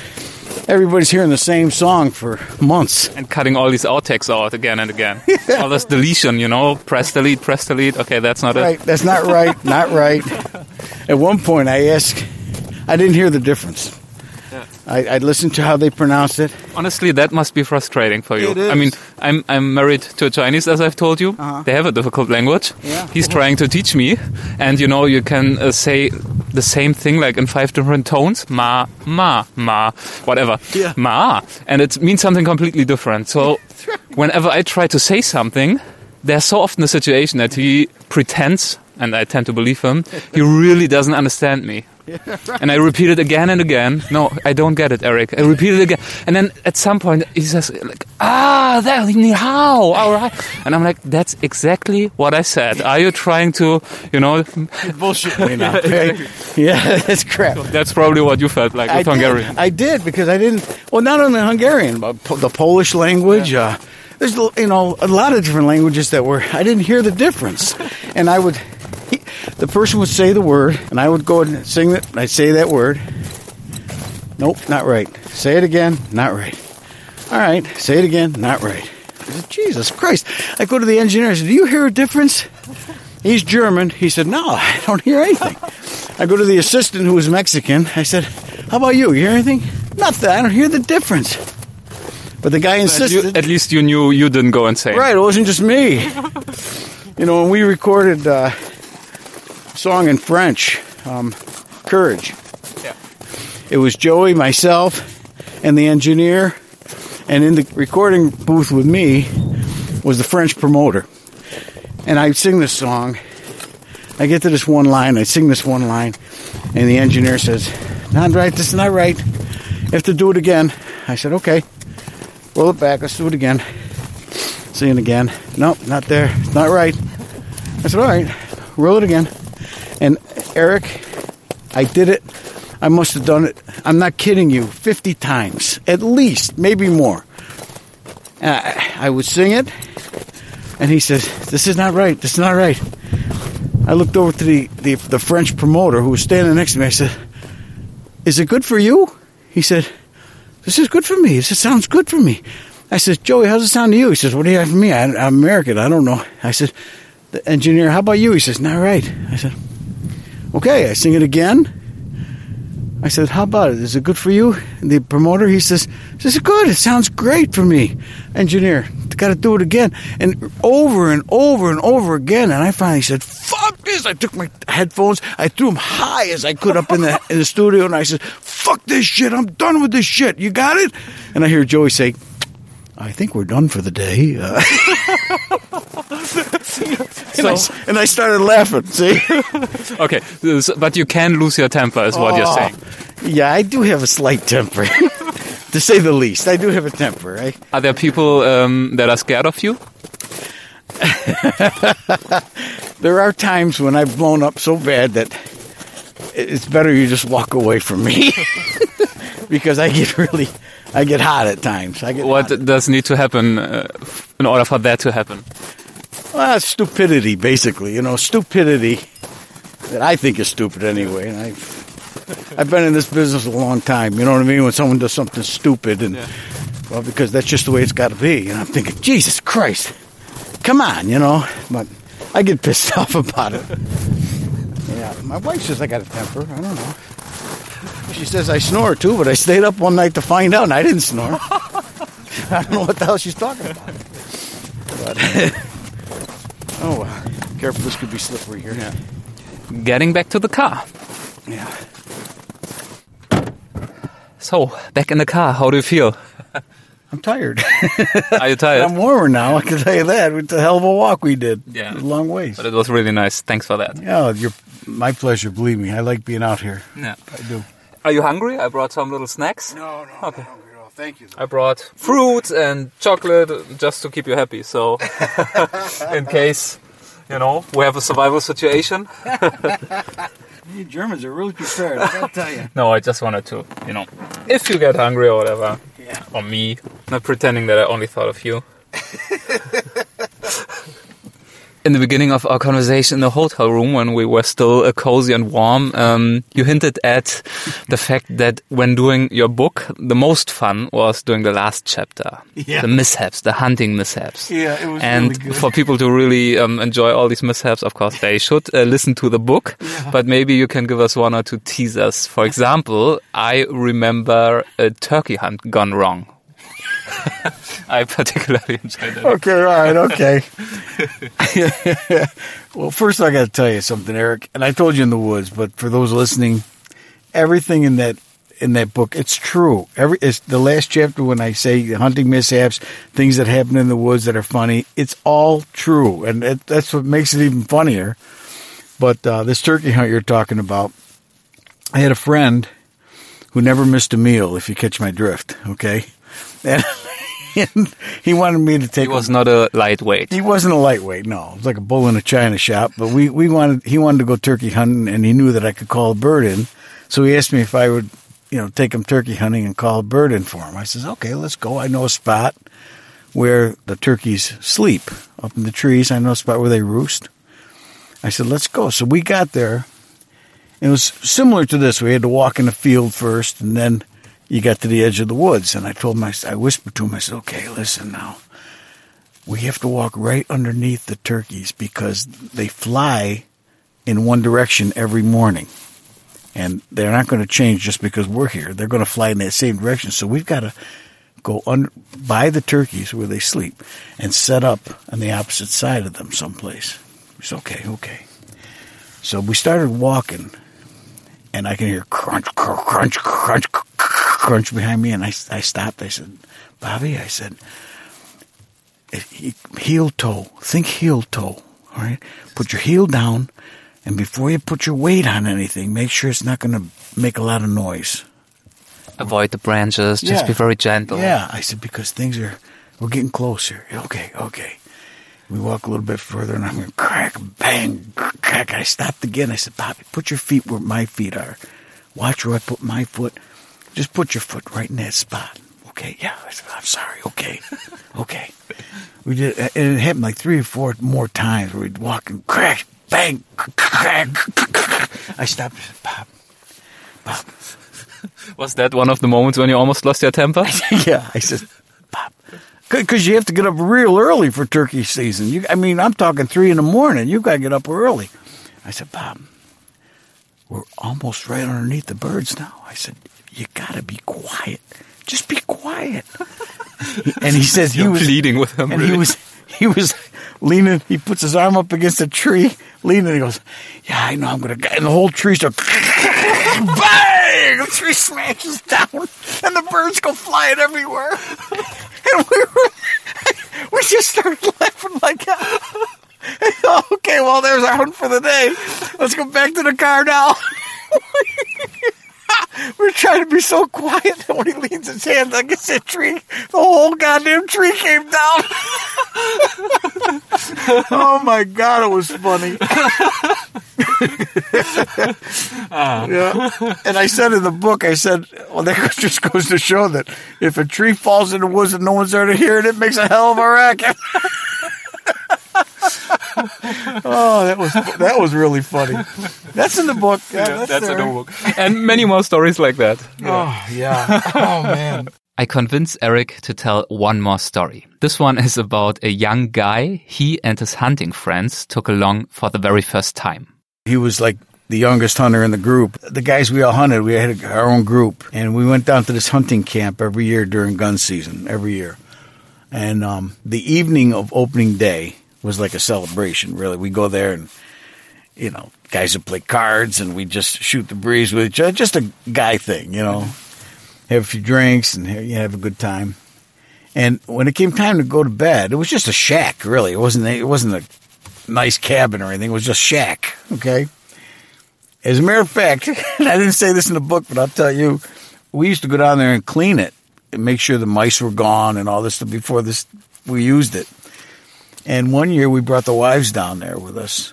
Everybody's hearing the same song for months. and cutting all these outtakes out again and again. All this deletion, you know, press delete, press delete. Okay, that's not Right, it. that's not right, not right. At one point, I asked, I didn't hear the difference. I, I listened to how they pronounce it. Honestly, that must be frustrating for you. It is. I mean, I'm I'm married to a Chinese, as I've told you. Uh-huh. They have a difficult language. Yeah. He's trying to teach me, and you know, you can uh, say the same thing like in five different tones: ma, ma, ma, whatever, Yeah. ma, and it means something completely different. So, whenever I try to say something, there's so often a situation that he pretends, and I tend to believe him, he really doesn't understand me. And I repeat it again and again. No, I don't get it, Erik. I repeat it again. And then at some point he says, like, ah, that, ni hao, all right. And I'm like, that's exactly what I said. Are you trying to, you know, Bullshit me now. okay? Yeah, that's crap. that's probably what you felt like I with did. Hungarian. I did because I didn't. Well, not only Hungarian, but po- the Polish language. Uh, there's you know a lot of different languages that were I didn't hear the difference, and I would. He, the person would say the word, and I would go and sing it. and I'd say that word. Nope, not right. Say it again. Not right. All right, say it again. Not right. I said, Jesus Christ! I go to the engineer. I said, "Do you hear a difference?" He's German. He said, "No, I don't hear anything." I go to the assistant who was Mexican. I said, "How about you? You hear anything?" Nothing. I don't hear the difference. But the guy At, you, insisted. at least you knew you didn't go insane. Right, it wasn't just me. you know, when we recorded uh, song in French, um, Courage. Yeah. It was Joey, myself, and the engineer, and in the recording booth with me was the French promoter. And I sing this song. I get to this one line, I sing this one line, and the engineer says, Not right, this is not right. You have to do it again. I said, okay. Roll it back. Let's do it again. Sing it again. Nope, not there. It's not right. I said, all right. Roll it again. And Erik, I did it. I must have done it. I'm not kidding you. 50 times, at least, maybe more. I, I would sing it, and he says, "This is not right. This is not right." I looked over to the, the the French promoter who was standing next to me. I said, "Is it good for you?" He said, "This is good for me. This sounds good for me." I said, "Joey, how's it sound to you?" He says, "What do you have for me? I, I'm American. I don't know." I said, "The engineer, how about you?" He says, "Not right." I said, "Okay." I sing it again. I said, "How about it? Is it good for you?" And the promoter, he says, "This is good. It sounds great for me." Engineer, got to do it again, and over and over and over again. And I finally said, "Fuck this!" I took my headphones, I threw them high as I could up in the in the studio, and I said, "Fuck this shit! I'm done with this shit. You got it?" And I hear Joey say. I think we're done for the day. Uh, and, I, and I started laughing. See? Okay, but you can lose your temper, is what you're Oh. saying. Yeah, I do have a slight temper, to say the least. I do have a temper. I, Are there people um, that are scared of you? there are times when I've blown up so bad that it's better you just walk away from me because I get really, I get hot at times. I get What does need to happen uh, in order for that to happen? Well, stupidity, basically. You know, stupidity that I think is stupid anyway. And I've, I've been in this business a long time. You know what I mean? When someone does something stupid, and well, because that's just the way it's got to be. And I'm thinking, Jesus Christ, come on, you know. But I get pissed off about it. Yeah, my wife says I got a temper. I don't know. She says I snore too, but I stayed up one night to find out, and I didn't snore. I don't know what the hell she's talking about. But oh, well. careful, this could be slippery here. Yeah. Getting back to the car. Yeah. So, back in the car, how do you feel? I'm tired. Are you tired? I'm warmer now. I can tell you that. It's a hell of a walk we did. Yeah. It was a long ways. But it was really nice. Thanks for that. Yeah, you're my pleasure. Believe me, I like being out here. Yeah. I do. Are you hungry? I brought some little snacks. No, no, Okay. no, hungry at all. Thank you. I brought fruit and chocolate just to keep you happy. So, in case, you know, we have a survival situation. You Germans are really prepared. I gotta tell you. No, I just wanted to, you know, if you get hungry or whatever, Yeah. or me, not pretending that I only thought of you. In the beginning of our conversation in the hotel room, when we were still uh, cozy and warm, um, you hinted at the fact that when doing your book, the most fun was doing the last chapter, Yeah. the mishaps, the hunting mishaps. Yeah, it was and really good. for people to really um, enjoy all these mishaps, of course, they should uh, listen to the book. But maybe you can give us one or two teasers. For example, I remember a turkey hunt gone wrong. I particularly enjoyed it. Okay, right, okay. well, first I got to tell you something, Erik. And I told you in the woods, but for those listening, everything in that in that book, it's true. Every it's the last chapter when I say hunting mishaps, things that happen in the woods that are funny. It's all true, and it, that's what makes it even funnier. But uh, this turkey hunt you're talking about, I had a friend who never missed a meal. If you catch my drift, okay. And, and he wanted me to take He was not a lightweight. he wasn't a lightweight, no. It was like a bull in a china shop. But we, we wanted he wanted to go turkey hunting, and he knew that I could call a bird in. So he asked me if I would, you know, take him turkey hunting and call a bird in for him. I says, okay, let's go. I know a spot where the turkeys sleep up in the trees. I know a spot where they roost. I said, let's go. So we got there. It was similar to this. We had to walk in the field first, and then you got to the edge of the woods. And I told s- I whispered to him, I said, okay, listen now we have to walk right underneath the turkeys because they fly in one direction every morning. And they're not going to change just because we're here. They're going to fly in that same direction. So we've got to go under, by the turkeys where they sleep and set up on the opposite side of them someplace. It's okay, okay. So we started walking, and I can hear crunch, crunch, crunch, crunch, crunch behind me. And I, I stopped. I said, Bobby, I said, heel toe. Think heel toe. All right. Put your heel down, and before you put your weight on anything, make sure it's not going to make a lot of noise. Avoid the branches. Just Yeah. be very gentle. Yeah, I said because things are we're getting closer. Okay, okay. We walk a little bit further, and I'm going to crack, bang, crack. I stopped again. I said, Bobby, put your feet where my feet are. Watch where I put my foot. Just put your foot right in that spot. Okay, yeah. I said, I'm sorry. Okay, okay. We did, uh, and it happened like three or four more times where we'd walk and crack, bang, crack. I stopped. and said, Bob, Bob, Was that one of the moments when you almost lost your temper? yeah, I said, Bob, because you have to get up real early for turkey season. You, I mean, I'm talking three in the morning. You've got to get up early. I said, Bob, we're almost right underneath the birds now. I said, you got to be quiet. Just be quiet. and he says he You're was pleading with him, and he was he was leaning. He puts his arm up against a tree, leaning. And He goes, "Yeah, I know. I'm gonna." go," And the whole tree starts bang. The tree smashes down, and the birds go flying everywhere. And we were, we just started laughing like that. I thought, okay, well, there's our hunt for the day. Let's go back to the car now. We're trying to be so quiet that when he leans his hand against that tree, the whole goddamn tree came down. oh my god, it was funny. Uh. yeah. And I said in the book, I said, well, that just goes to show that if a tree falls in the woods and no one's there to hear it, it makes a hell of a racket. Oh, that was that was really funny. That's in the book. Yeah, That's there. a no book. And many more stories like that. Oh yeah. Oh man. I convinced Eric to tell one more story. This one is about a young guy he and his hunting friends took along for the very first time. He was like the youngest hunter in the group. The guys we all hunted, we had our own group, and we went down to this hunting camp every year during gun season, every year. And um, the evening of opening day was like a celebration. Really, we go there and you know, guys would play cards, and we just shoot the breeze with each other. Just a guy thing, you know. Have a few drinks and you have a good time. And when it came time to go to bed, it was just a shack. Really, it wasn't. It wasn't a nice cabin or anything. It was just shack. Okay. As a matter of fact, I didn't say this in the book, but I'll tell you, we used to go down there and clean it and make sure the mice were gone and all this stuff before this we used it. And one year we brought the wives down there with us,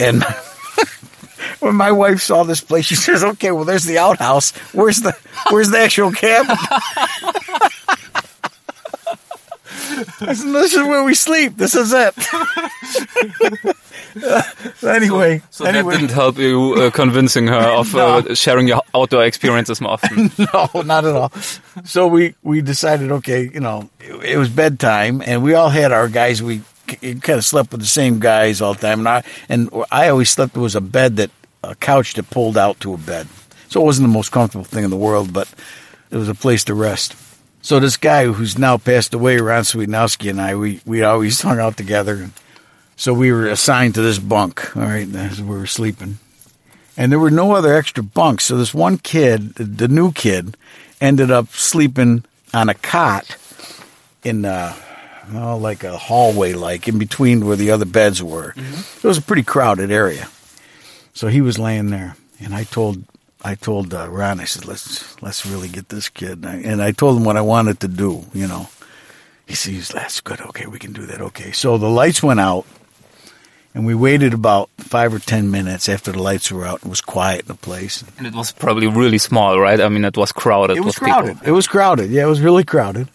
and when my wife saw this place, she says, "Okay, well, there's the outhouse. Where's the Where's the actual cabin?" I said, "This is where we sleep. This is it." anyway, So anyway, that didn't help you uh, convincing her of uh, sharing your outdoor experiences more often. no, not at all. So we we decided, okay, you know, it, it was bedtime, and we all had our guys. We kind of slept with the same guys all the time, and I and I always slept. There was a bed that a couch that pulled out to a bed, so it wasn't the most comfortable thing in the world, but it was a place to rest. So this guy who's now passed away, Ron Sweetnowski, and I, we we always hung out together. And so we were assigned to this bunk. All right, as we were sleeping and there were no other extra bunks. So this one kid, the new kid, ended up sleeping on a cot in uh, oh, like a hallway, like in between where the other beds were. It was a pretty crowded area. So he was laying there, and I told I told uh, Ron, I said, let's let's really get this kid, and I, and I told him what I wanted to do. You know, he says, that's good. Okay, we can do that. Okay, so the lights went out. And we waited about five or ten minutes after the lights were out. It was quiet in the place. And it was probably really small, right? I mean, it was crowded. It was with people. crowded. It was crowded. Yeah, it was really crowded.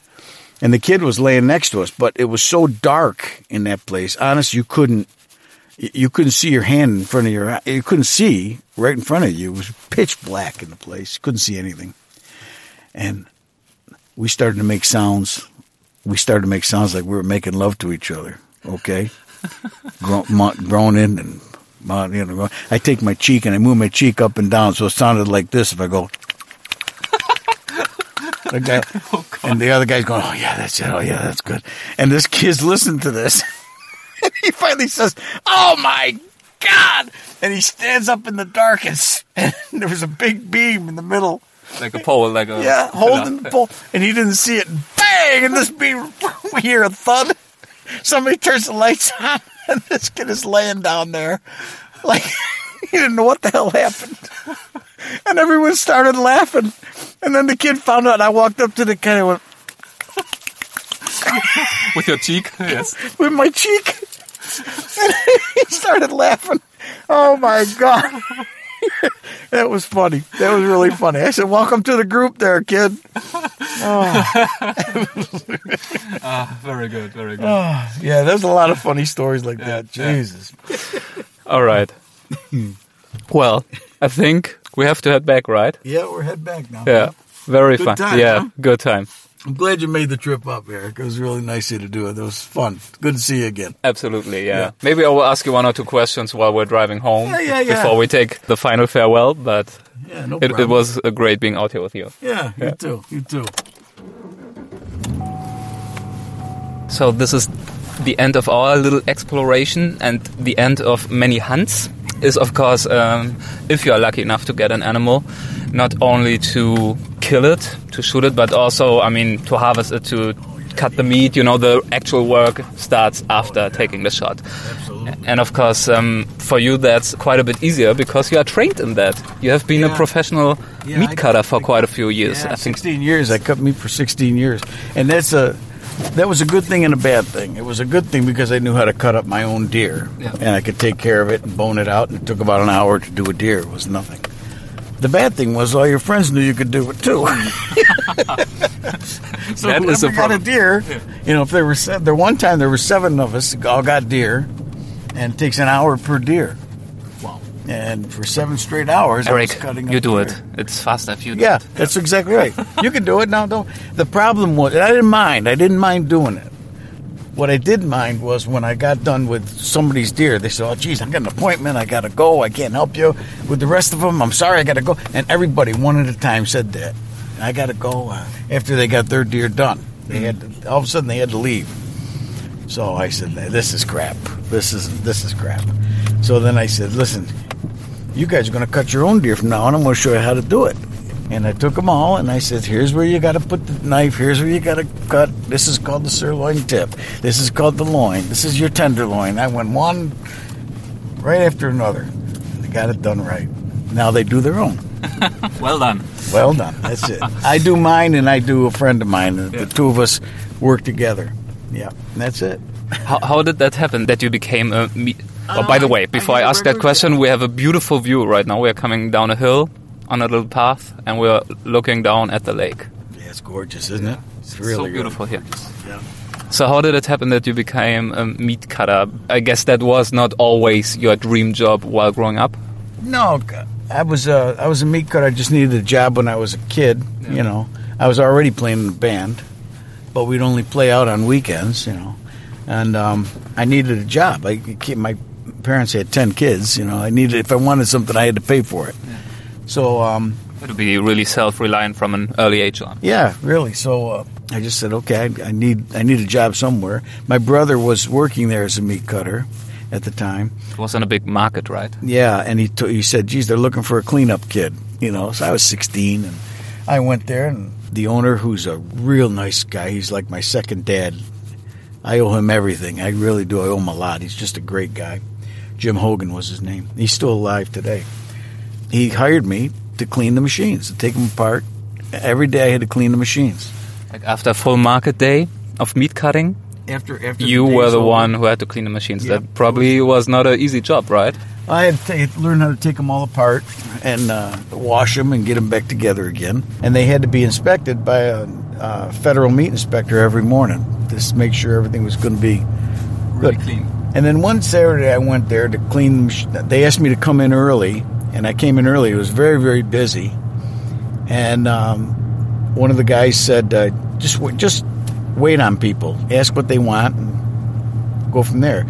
And the kid was laying next to us, but it was so dark in that place. Honest, you couldn't you couldn't see your hand in front of your eye. You couldn't see right in front of you. It was pitch black in the place. You couldn't see anything. And we started to make sounds. We started to make sounds like we were making love to each other. Okay, groaning and you know. I take my cheek and I move my cheek up and down, so it sounded like this. If I go. The guy, oh, and the other guy's going, "Oh yeah, that's it. Oh yeah, that's good." And this kid's listening to this. and he finally says, "Oh my god!" And he stands up in the dark, and, s- and there was a big beam in the middle. Like a pole, like a Yeah, holding the pole, and he didn't see it. Bang! And this beam, we hear a thud. Somebody turns the lights on, and this kid is laying down there, like he didn't know what the hell happened. And everyone started laughing. And then the kid found out. And I walked up to the kid and went With your cheek? Yes. with my cheek. And he started laughing. Oh my god. that was funny. That was really funny. I said, "Welcome to the group, there, kid." Ah, very good, very good. Ah, yeah, there's a lot of funny stories like that. Jesus. All right. well, I think we have to head back, right? Yeah, we're head back now. Yeah. Very Good fun. time, yeah, huh? good time. I'm glad you made the trip up, Erik. It was really nice of you to do it. It was fun. Good to see you again. Absolutely, yeah. Yeah. Maybe I will ask you one or two questions while we're driving home Yeah, yeah, yeah. before we take the final farewell, but Yeah, no it, problem. it was great being out here with you. Yeah, you too. You too. So this is the end of our little exploration and the end of many hunts is of course um, if you are lucky enough to get an animal not only to kill it to shoot it but also i mean to harvest it to cut the meat you know the actual work starts after taking the shot. Absolutely. and of course um, for you that's quite a bit easier because you are trained in that. You have been a professional Yeah, meat cutter for quite a few years Yeah, i think. 16 years. I cut meat for 16 years, and that's a that was a good thing and a bad thing. It was a good thing because I knew how to cut up my own deer, Yeah. and I could take care of it and bone it out. And it took about an hour to do a deer. It was nothing. The bad thing was all your friends knew you could do it too. so That whoever a got a deer, you know, if there were se- there one time there were seven of us all got deer, and it takes an hour per deer. And for seven straight hours, eric cutting you do it it's faster if you do Yeah, that's exactly right. You can do it now. Don't. The problem was, and I didn't mind. I didn't mind doing it. What I did mind was when I got done with somebody's deer. They said, "Oh, geez, I got an appointment. I got to go. I can't help you with the rest of them. I'm sorry, I got to go." And everybody, one at a time, said that. I got to go uh, after they got their deer done. They had to, all of a sudden they had to leave. So I said, "This is crap. This is this is crap." So then I said, "Listen, you guys are going to cut your own deer from now on. I'm going to show you how to do it. And I took them all and I said, here's where you got to put the knife. Here's where you got to cut. This is called the sirloin tip. This is called the loin. This is your tenderloin. I went one right after another. They got it done right. Now they do their own. well done Well done. That's it. I do mine and I do a friend of mine. The Yeah. two of us work together. Yeah, that's it. How, how did that happen that you became a meat? Oh, by the way, before I, a ask that question, we have a beautiful view right now. We're coming down a hill on a little path and we're looking down at the lake. Yeah, it's gorgeous, isn't it? It's really so beautiful here. Yeah. So, how did it happen that you became a meat cutter? I guess that was not always your dream job while growing up. No, I was uh, I was a meat cutter. I just needed a job when I was a kid. Yeah. You know, I was already playing in a band, but we'd only play out on weekends. You know, and um, I needed a job. I keep- my parents had ten kids. You know, I needed if I wanted something, I had to pay for it. So um, To be really self-reliant from an early age on. yeah, really. So uh, I just said, okay, I, I need I need a job somewhere. My brother was working there as a meat cutter at the time. It wasn't a big market, right? Yeah, and he t- he said, "Geez, they're looking for a cleanup kid." You know, so I was 16, and I went there, and the owner, who's a real nice guy, he's like my second dad. I owe him everything. I really do. I owe him a lot. He's just a great guy. Jim Hogan was his name. He's still alive today. He hired me to clean the machines, to take them apart. Every day I had to clean the machines. Like after a full market day of meat cutting, After after you day's were the over, one who had to clean the machines. Yeah. That probably was not an easy job, right? I had to learn how to take them all apart and uh, wash them and get them back together again. And they had to be inspected by a, uh federal meat inspector every morning to make sure everything was going to be good. clean. And then one Saturday I went there to clean. the They asked me to come in early, and I came in early. It was very very busy, and um, one of the guys said, uh, "Just just wait on people. Ask what they want, and go from there."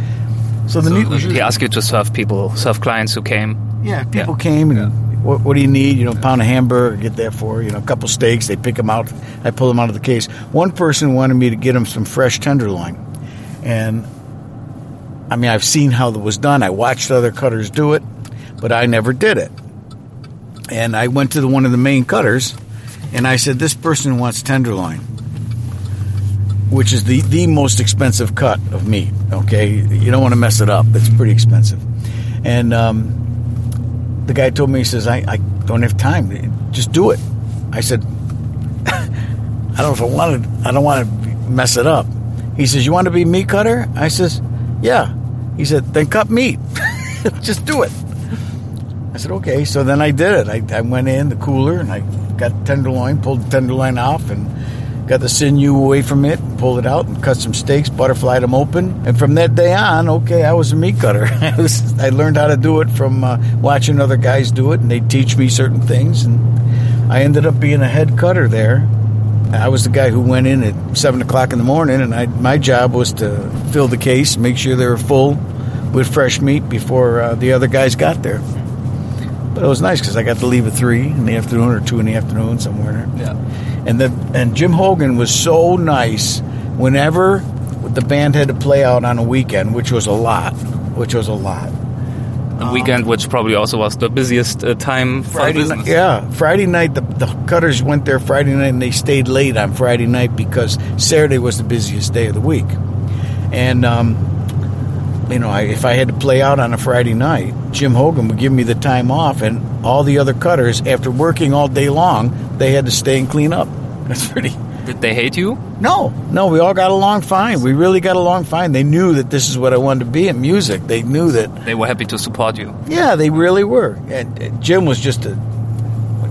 So the was he asked you to serve people, serve clients who came. yeah, people came and what, what do you need? You know, pound of hamburger, get that for you know, a couple steaks. They pick them out. I pull them out of the case. One person wanted me to get him some fresh tenderloin, and I mean, I've seen how it was done. I watched other cutters do it, but I never did it. And I went to the, one of the main cutters, and I said, "This person wants tenderloin." Which is the, the most expensive cut of meat. Okay, you don't want to mess it up. It's pretty expensive, and um, the guy told me he says I, I don't have time. Just do it. I said, I don't know if I wanted. I don't want to mess it up. He says, "You want to be meat cutter?" I says, "Yeah." He said, "Then cut meat. Just do it." I said, "Okay." So then I did it. I, I went in the cooler and I got tenderloin, pulled the tenderloin off, and got the sinew away from it, pulled it out, and cut some steaks, butterflied them open. And from that day on, okay, I was a meat cutter. I, was, I learned how to do it from uh, watching other guys do it, and they teach me certain things, and I ended up being a head cutter there. I was the guy who went in at seven o'clock in the morning, and I, my job was to fill the case, make sure they were full with fresh meat before uh, the other guys got there. But it was nice because I got to leave at three in the afternoon or two in the afternoon somewhere. Yeah. And then and Jim Hogan was so nice whenever the band had to play out on a weekend, which was a lot, which was a lot. Weekend, which probably also was the busiest uh, time for Friday business. night, yeah, Friday night the, the cutters went there Friday night and they stayed late on Friday night because Saturday was the busiest day of the week, and um, you know I, if I had to play out on a Friday night, Jim Hogan would give me the time off, and all the other cutters after working all day long they had to stay and clean up. That's pretty. Did they hate you? No, no, we all got along fine. We really got along fine. They knew that this is what I wanted to be in music. They knew that They were happy to support you. yeah, they really were. And uh, Jim was just a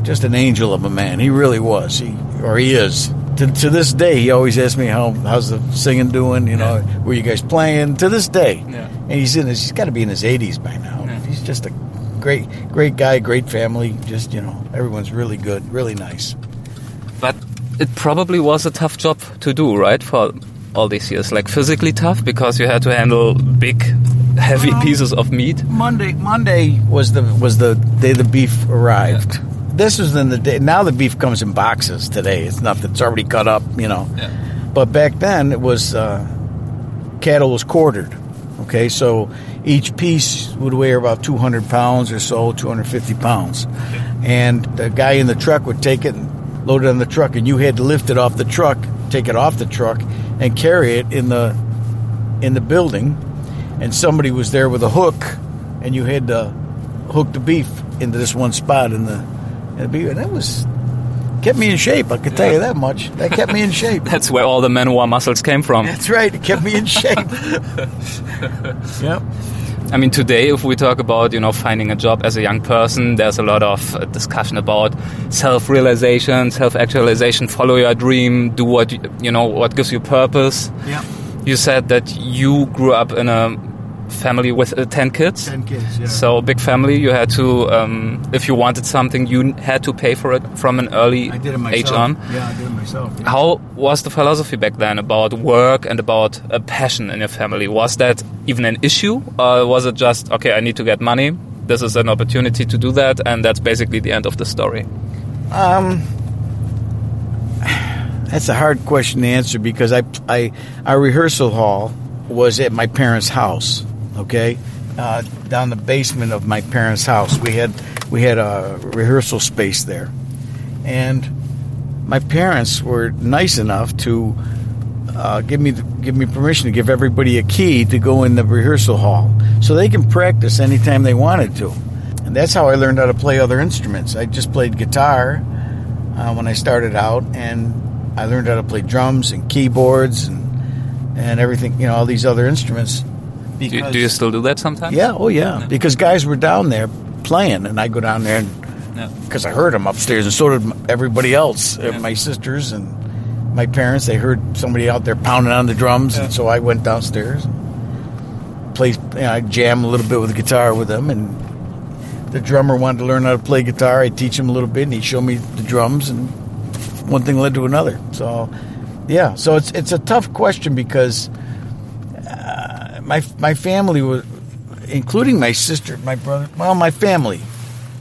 just an angel of a man. He really was. He or he is. To, to this day, he always asks me how how's the singing doing. You know, were you guys playing? To this day, Yeah. and he's in his. He's got to be in his eighties by now. He's just a great great guy, great family. Just you know, everyone's really good, really nice. It probably was a tough job to do, right? For all these years, like physically tough because you had to handle big, heavy pieces of meat. Monday Monday was the was the day the beef arrived. This was in the day. Now the beef comes in boxes. Today it's nothing. It's already cut up. You know. But back then it was uh, cattle was quartered. Okay, so each piece would weigh about 200 pounds or so, 250 pounds, and the guy in the truck would take it and load it on the truck, and you had to lift it off the truck, take it off the truck, and carry it in the in the building, and somebody was there with a hook, and you had to hook the beef into this one spot in the, in the beef, and that was kept me in shape. I could tell you that much. That kept me in shape. That's where all the Manowar muscles came from. That's right. It kept me in shape. yep. I mean, today, if we talk about, you know, finding a job as a young person, there's a lot of uh, discussion about self-realization, self-actualization, follow your dream, do what, you, know, what gives you purpose. Yep. You said that you grew up in a family with uh, 10 kids. Ten kids. Yeah. So big family, you had to, um, if you wanted something, you had to pay for it from an early I did it age on. Yeah, I did it myself. yeah. How was the philosophy back then about work and about a passion in your family? Was that even an issue, or was it just okay? I need to get money. This is an opportunity to do that, and that's basically the end of the story. Um, that's a hard question to answer because I, I, our rehearsal hall was at my parents' house. Okay, uh, down the basement of my parents' house, we had we had a rehearsal space there, and my parents were nice enough to uh, give me give me permission to give everybody a key to go in the rehearsal hall so they can practice anytime they wanted to. And that's how I learned how to play other instruments. I just played guitar uh, when I started out, and I learned how to play drums and keyboards and and everything. You know, all these other instruments. Do, do you still do that sometimes? Yeah, oh yeah. Because guys were down there playing, and I go down there Yeah. because I heard them upstairs, and so did everybody else. Uh, My sisters and my parents. They heard somebody out there pounding on the drums, and so I went downstairs, and played. You know, I jam a little bit with the guitar with them, and the drummer wanted to learn how to play guitar. I teach him a little bit, and he showed me the drums, and one thing led to another. So, yeah. So it's it's a tough question because my my family was, including my sister, my brother. Well, my family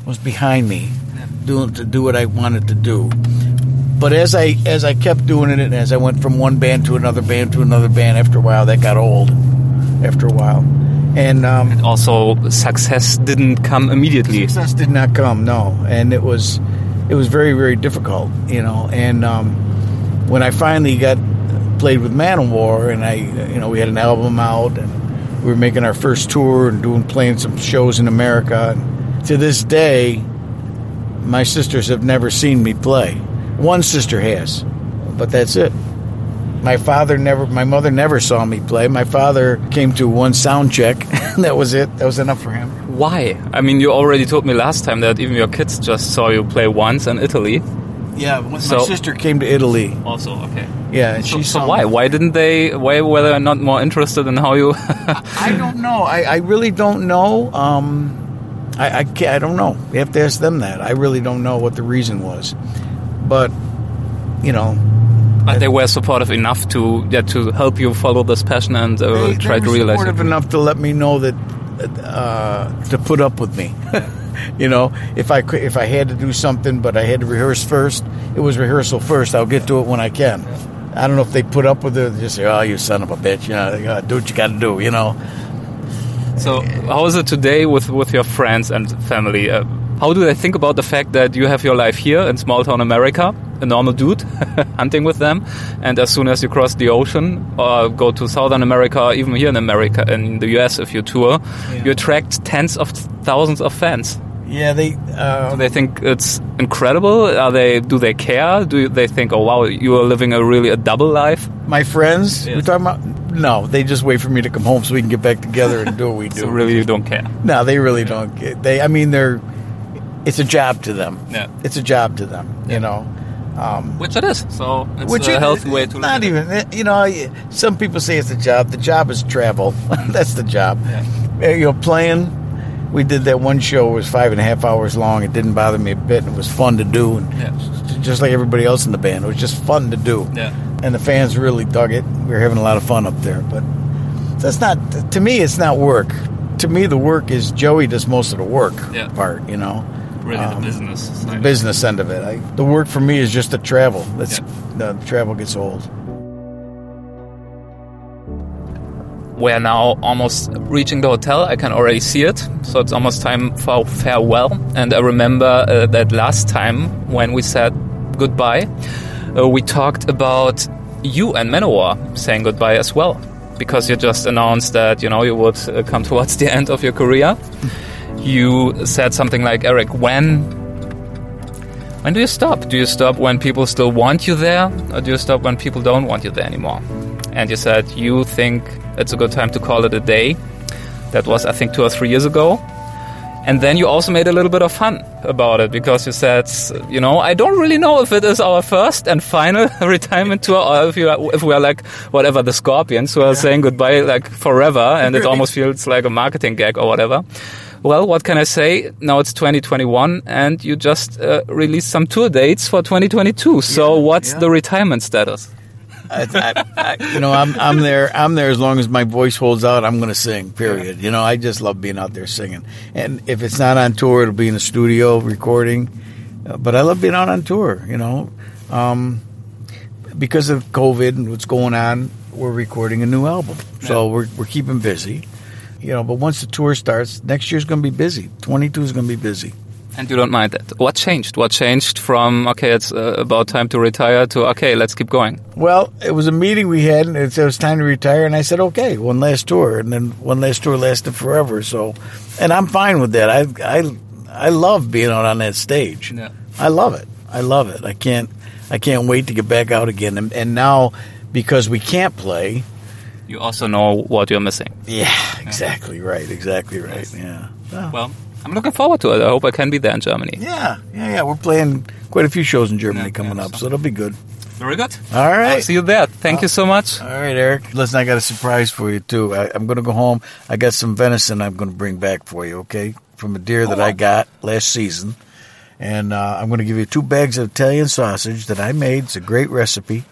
was behind me, doing to do what I wanted to do. But as I as I kept doing it, and as I went from one band to another band to another band, after a while that got old. After a while, and um, Also, success didn't come immediately. Success did not come, no, and it was it was very very difficult, you know. And um, when I finally got played with Manowar, and I, you know, we had an album out, and we were making our first tour and doing playing some shows in America. And to this day, my sisters have never seen me play. One sister has, but that's it. My father never, my mother never saw me play. My father came to one sound check. that was it. That was enough for him. Why? I mean, you already told me last time that even your kids just saw you play once in Italy. Yeah, when my sister came to Italy. Also, okay. Yeah, and So, she so saw why? Why didn't they? Why were they not more interested in how you? I don't know. I, I really don't know. Um, I I, I don't know. You have to ask them that. I really don't know what the reason was. But you know, but they were supportive enough to yeah, to help you follow this passion and uh, they, try they to realize supportive it. enough to let me know that uh, to put up with me. you know, if I could, if I had to do something, but I had to rehearse first, it was rehearsal first. I'll get to it when I can. I don't know if they put up with it. They just say, "Oh, you son of a bitch!" You know, do what you got to do. You know. So, how is it today with with your friends and family? Uh, how do they think about the fact that you have your life here in small town America, a normal dude, hunting with them, and as soon as you cross the ocean or go to Southern America, even here in America, in the US, if you tour, you attract tens of thousands of fans. Yeah, they. Uh, they think it's incredible? Are they? Do they care? Do they think, oh wow, you are living a really a double life? my friends, Yes. we're talking about. No, they just wait for me to come home so we can get back together and do what we do. So really, you don't care. No, they really don't. They, I mean, they're. It's a job to them. Yeah. It's a job to them. You know. Which it is. So it's Which a healthy way to not even. You know, some people say it's a job. The job is travel. That's the job. Uh, You know, playing. We did that one show. It was five and a half hours long. It didn't bother me a bit. It was fun to do, and Yeah. just like everybody else in the band, it was just fun to do. Yeah. And the fans really dug it. We were having a lot of fun up there. But that's not. To me, it's not work. To me, the work is Joey does most of the work Yeah. part. You know Really, Um, the business the business end of it. I, the work for me is just the travel. That's the travel gets old. We're now almost reaching the hotel. I can already see it. So it's almost time for farewell. And I remember uh, that last time when we said goodbye, uh, we talked about you and Manowar saying goodbye as well. Because you just announced that, you know, you would uh, come towards the end of your career. You said something like, Erik, when when do you stop? Do you stop when people still want you there, or do you stop when people don't want you there anymore? And you said you think it's a good time to call it a day. That was, I think, two or three years ago. And then you also made a little bit of fun about it because you said, you know, I don't really know if it is our first and final retirement tour or if, you are, if we are like whatever the Scorpions who are saying goodbye like forever and it almost feels like a marketing gag or whatever. Well, what can I say? Now it's 2021 and you just uh, released some tour dates for 2022. So what's yeah. the retirement status? I, I, I, you know, I'm I'm there. I'm there as long as my voice holds out. I'm going to sing. Period. You know, I just love being out there singing. And if it's not on tour, it'll be in the studio recording. Uh, but I love being out on tour. You know, um, because of COVID and what's going on, we're recording a new album. So we're we're keeping busy. You know, but once the tour starts, next year's going to be busy. 22 is going to be busy. And you don't mind that. What changed? What changed from, okay, it's uh, about time to retire to, okay, let's keep going? Well, it was a meeting we had, and it it was time to retire, and I said, okay, one last tour, and then one last tour lasted forever. So, and I'm fine with that. I I I love being out on that stage. Yeah. I love it. I love it. I can't I can't wait to get back out again. And, and now, because we can't play, You also know what you're missing. yeah, exactly right, exactly right. Yeah. Well, Well, I'm looking forward to it. I hope I can be there in Germany. yeah, yeah, yeah. We're playing quite a few shows in Germany Yeah, coming yeah, up, so- so it'll be good. Very good. All right. I'll see you there. Thank you so much. All right, Erik. Listen, I got a surprise for you too. I, I'm going to go home. I got some venison I'm going to bring back for you. Okay, from a deer that I got last season, and uh, I'm going to give you two bags of Italian sausage that I made. It's a great recipe.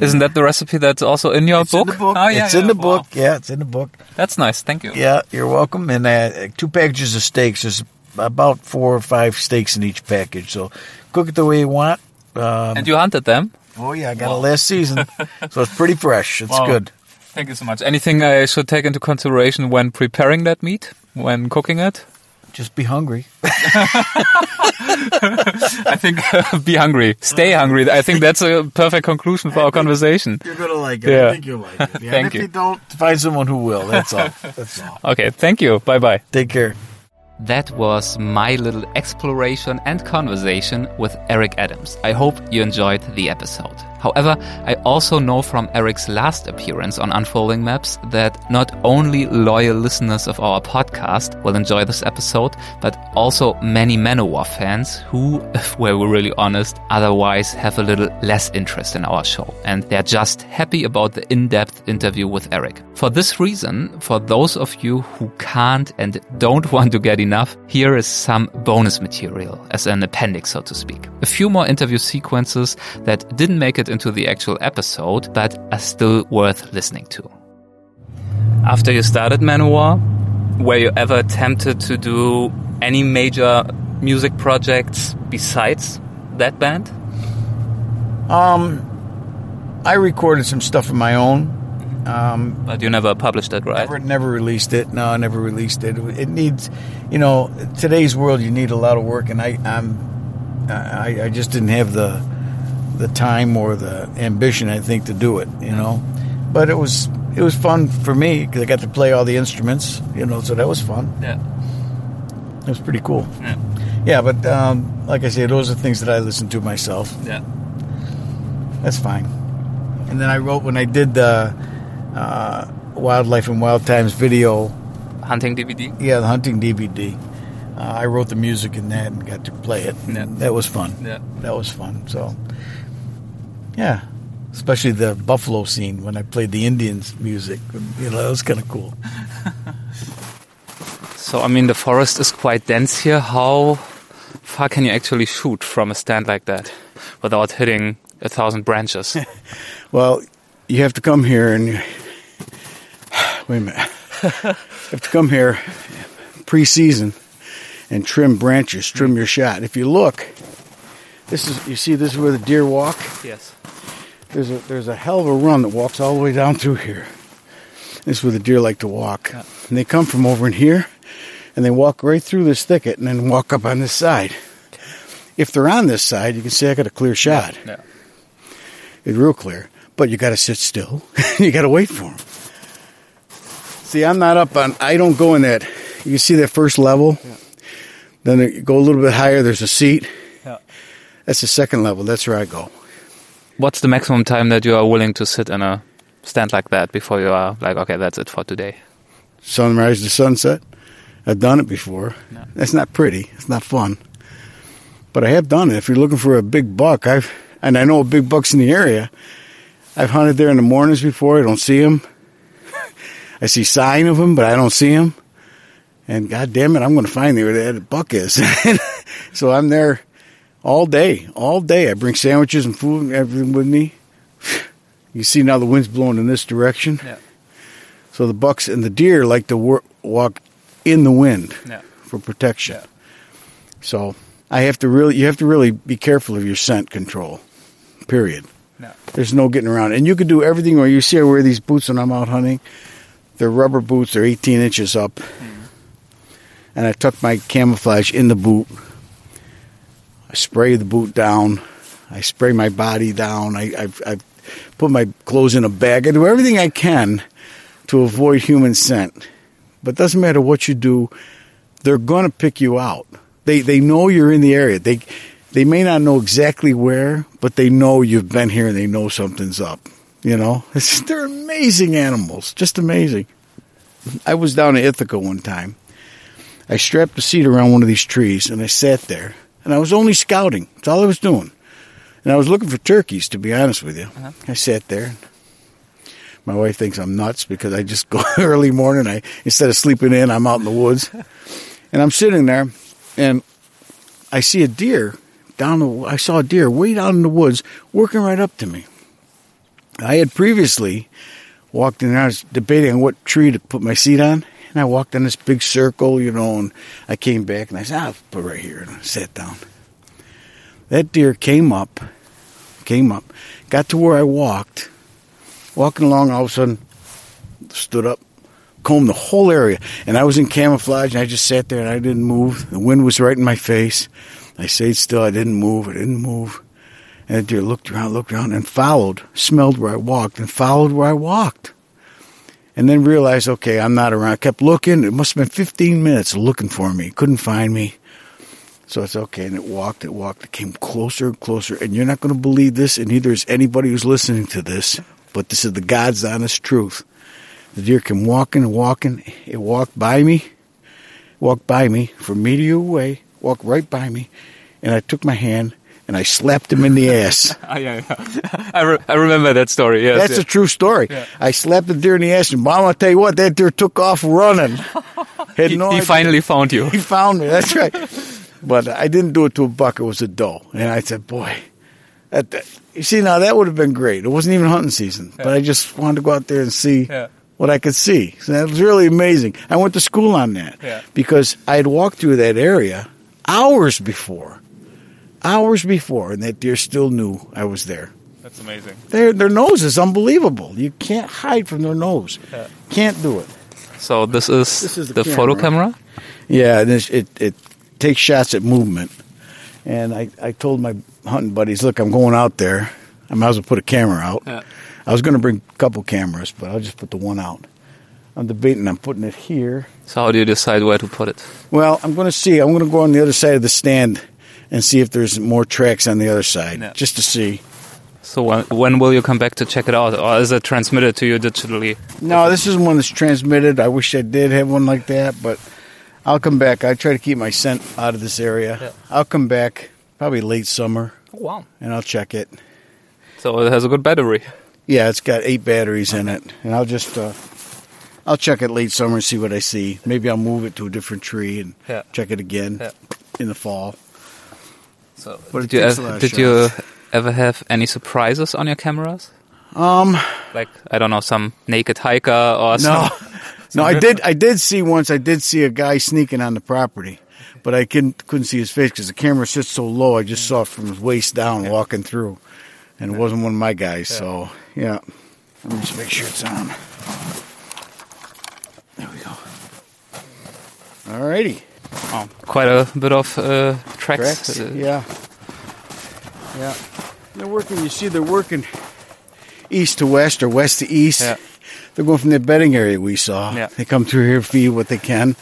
Isn't that the recipe that's also in your It's book? in the book. Oh, yeah, it's in the Wow. book. Yeah, it's in the book. That's nice. Thank you. Yeah, you're welcome. And uh, two packages of steaks. There's about four or five steaks in each package. So cook it the way you want. Um, And you hunted them? oh yeah, I got it last season, so it's pretty fresh. It's Wow. good. Thank you so much. Anything I should take into consideration when preparing that meat? When cooking it? Just be hungry. I think be hungry. Stay hungry. I think that's a perfect conclusion for our conversation. You're gonna like it. Yeah. I think you'll like it. Yeah, Thank and if you. you don't, find someone who will. That's all. That's all. Okay, thank you. Bye bye. Take care. that was my little exploration and conversation with Eric Adams. I hope you enjoyed the episode. However, I also know from Eric's last appearance on Unfolding Maps that not only loyal listeners of our podcast will enjoy this episode, but also many Manowar fans who, if we're really honest, otherwise have a little less interest in our show. And they're just happy about the in-depth interview with Eric. For this reason, for those of you who can't and don't want to get enough, here is some bonus material as an appendix, so to speak. A few more interview sequences that didn't make it into the actual episode, but are still worth listening to. After you started Manowar, were you ever tempted to do any major music projects besides that band? Um, I recorded some stuff of my own. Um, But you never published it, right? Never, never released it. No, I never released it. It needs, you know, today's world. You need a lot of work, and I, I'm, I, I just didn't have the, the time or the ambition. I think to do it. You know, but it was it was fun for me because I got to play all the instruments. You know, so that was fun. Yeah. It was pretty cool. Yeah. Yeah, but um, like I say, those are things that I listen to myself. Yeah. That's fine. And then I wrote when I did the uh, Wildlife and Wild Times video Hunting DVD? Yeah, the hunting DVD. Uh, I wrote the music in that and got to play it. Yeah. That was fun. Yeah. That was fun. So, yeah, especially the buffalo scene when I played the Indians' music. You know, that was kind of cool. So, I mean, the forest is quite dense here. How far can you actually shoot from a stand like that without hitting a thousand branches? Well, you have to come here and wait a minute. you have to come here pre-season and trim branches, trim your shot. If you look, this is you see this is where the deer walk. yes. There's a there's a hell of a run that walks all the way down through here. This is where the deer like to walk. Yeah. And they come from over in here and they walk right through this thicket and then walk up on this side. If they're on this side, you can see I got a clear shot. Yeah. It's real clear. But you got to sit still. you got to wait for them. See, I'm not up on. I don't go in that. You can see that first level. Yeah. Then you go a little bit higher. There's a seat. That's the second level. That's where I go. What's the maximum time that you are willing to sit in a stand like that before you are like, okay, that's it for today? Sunrise to sunset. I've done it before. That's not pretty. It's not fun. But I have done it. If you're looking for a big buck, I've and I know big bucks in the area. I've hunted there in the mornings before. I don't see them. I see sign of them, but I don't see them. And God damn it, I'm going to find where that buck is. so I'm there all day, all day. I bring sandwiches and food and everything with me. You see now the wind's blowing in this direction. Yeah. So the bucks and the deer like to wor- walk in the wind Yeah. for protection. So I have to really, you have to really be careful of your scent control. Period. Yeah. There's no getting around. And you can do everything where you see I wear these boots when I'm out hunting. They're rubber boots. They're 18 inches up. Hmm. And I tuck my camouflage in the boot. I spray the boot down. I spray my body down. I, I, I put my clothes in a bag. I do everything I can to avoid human scent. But it doesn't matter what you do, they're going to pick you out. They they know you're in the area. They they may not know exactly where, but they know you've been here and they know something's up. You know, it's, they're amazing animals, just amazing. I was down in Ithaca one time. I strapped a seat around one of these trees and I sat there, and I was only scouting. That's all I was doing. And I was looking for turkeys, to be honest with you. Uh-huh. I sat there. My wife thinks I'm nuts because I just go early morning. I instead of sleeping in, I'm out in the woods, and I'm sitting there, and I see a deer down the. I saw a deer way down in the woods, working right up to me. I had previously walked in. there. I was debating on what tree to put my seat on, and I walked in this big circle, you know. And I came back and I said, ah, "I'll put right here," and I sat down. That deer came up, came up, got to where I walked walking along, all of a sudden stood up, combed the whole area. And I was in camouflage and I just sat there and I didn't move. The wind was right in my face. I stayed still. I didn't move. I didn't move. And the deer looked around, looked around and followed, smelled where I walked and followed where I walked. And then realized, okay, I'm not around. I kept looking. It must have been 15 minutes looking for me. Couldn't find me. So it's okay. And it walked, it walked, it came closer and closer. And you're not going to believe this, and neither is anybody who's listening to this, but this is the God's honest truth. The deer came walking and walking. It walked by me, walked by me from me to you away, walked right by me. And I took my hand and I slapped him in the ass. Yeah, yeah. I, re- I remember that story. Yes, That's yeah. a true story. Yeah. I slapped the deer in the ass, and Mom, I'll tell you what, that deer took off running. He, no he finally found you. He found me. That's right. But I didn't do it to a buck. It was a doe. And I said, boy, that, that- you see, now that would have been great. It wasn't even hunting season, but I just wanted to go out there and see Yeah. what I could see. So that was really amazing. I went to school on that Yeah. because I had walked through that area hours before, hours before, and that deer still knew I was there. That's amazing. Their their nose is unbelievable. You can't hide from their nose. Yeah. Can't do it. So this is, This is the the, photo camera. camera. Yeah, and it's, it it takes shots at movement. And I, I told my hunting buddies, look, I'm going out there. I might as well put a camera out. Yeah. I was going to bring a couple cameras, but I'll just put the one out. I'm debating I'm putting it here. So how do you decide where to put it? Well, I'm going to see. I'm going to go on the other side of the stand and see if there's more tracks on the other side, Yeah. just to see. So when, when will you come back to check it out, or is it transmitted to you digitally? No, this is one that's transmitted. I wish I did have one like that, but I'll come back. I try to keep my scent out of this area. Yeah. I'll come back probably late summer Oh, wow. and I'll check it. So it has a good battery. Yeah, it's got eight batteries in it, and I'll just uh, I'll check it late summer and see what I see. Maybe I'll move it to a different tree and Yeah. check it again Yeah. in the fall. So did you, takes ev- a did you ever have any surprises on your cameras? Um, Like I don't know, some naked hiker or no, some. no, I did I did see once. I did see a guy sneaking on the property, but I couldn't couldn't see his face because the camera sits so low. I just saw it from his waist down walking through, and it wasn't one of my guys. So yeah, let me just make sure it's on. There we go. Alrighty. Oh, quite a bit of uh, tracks. Tracks? Uh, Yeah. Yeah. They're working, you see, they're working east to west or west to east. Yeah. They're going from the bedding area we saw. Yeah. They come through here, feed what they can.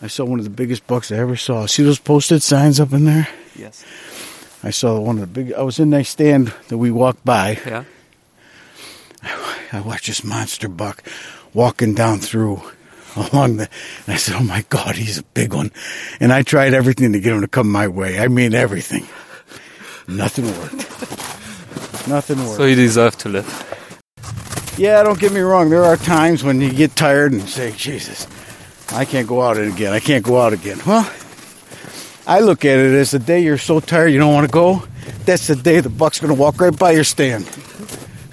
I saw one of the biggest bucks I ever saw. See those posted signs up in there? Yes. I saw one of the big. I was in that stand that we walked by. Yeah. I watched this monster buck walking down through along the. And I said, "Oh my God, he's a big one!" And I tried everything to get him to come my way. I mean everything. Nothing worked. Nothing worked. So you deserve to live. yeah, don't get me wrong. There are times when you get tired and say, "Jesus, I can't go out again. I can't go out again." Well, I look at it as the day you're so tired you don't want to go. That's the day the buck's going to walk right by your stand.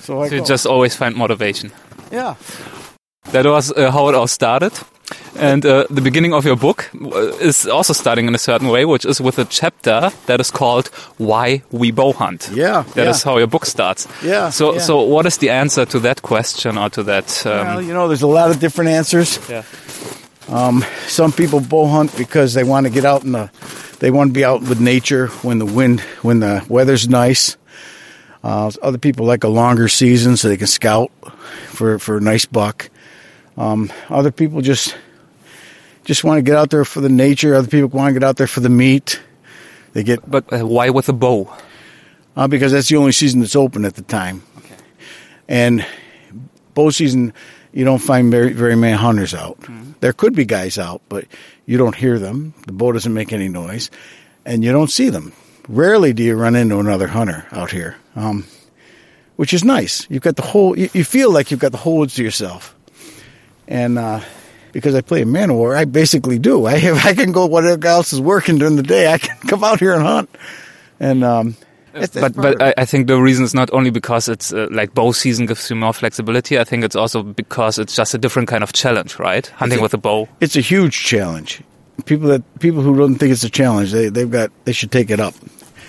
so I So you just always find motivation. yeah. That was uh, how it all started. And uh, the beginning of your book uh, is also starting in a certain way, which is with a chapter that is called "Why We Bow Hunt." Yeah, that is yeah. how your book starts. Yeah, So, yeah. so what is the answer to that question or to that? Um, Well, you know, there's a lot of different answers. yeah. Some people bow hunt because they want to get out in the, they want to be out with nature when the wind, when the weather's nice. Uh, other people like a longer season so they can scout for for a nice buck. Um, other people just just want to get out there for the nature. Other people want to get out there for the meat. They get But uh, why with a bow? uh, because that's the only season that's open at the time. Okay. And bow season, you don't find very very many hunters out. There could be guys out, but you don't hear them. The bow doesn't make any noise, and you don't see them. Rarely do you run into another hunter out here, um, which is nice. You've got the whole. You, you feel like you've got the whole woods to yourself, and. Uh, because I play a Manowar, I basically do. I have, I can go whatever else is working during the day. I can come out here and hunt, and um, that's- that's but but. I, I think the reason is not only because it's uh, like bow season gives you more flexibility. I think it's also because it's just a different kind of challenge, right? Hunting a- with a bow. it's a huge challenge. People that people who don't think it's a challenge, they they've got they should take it up.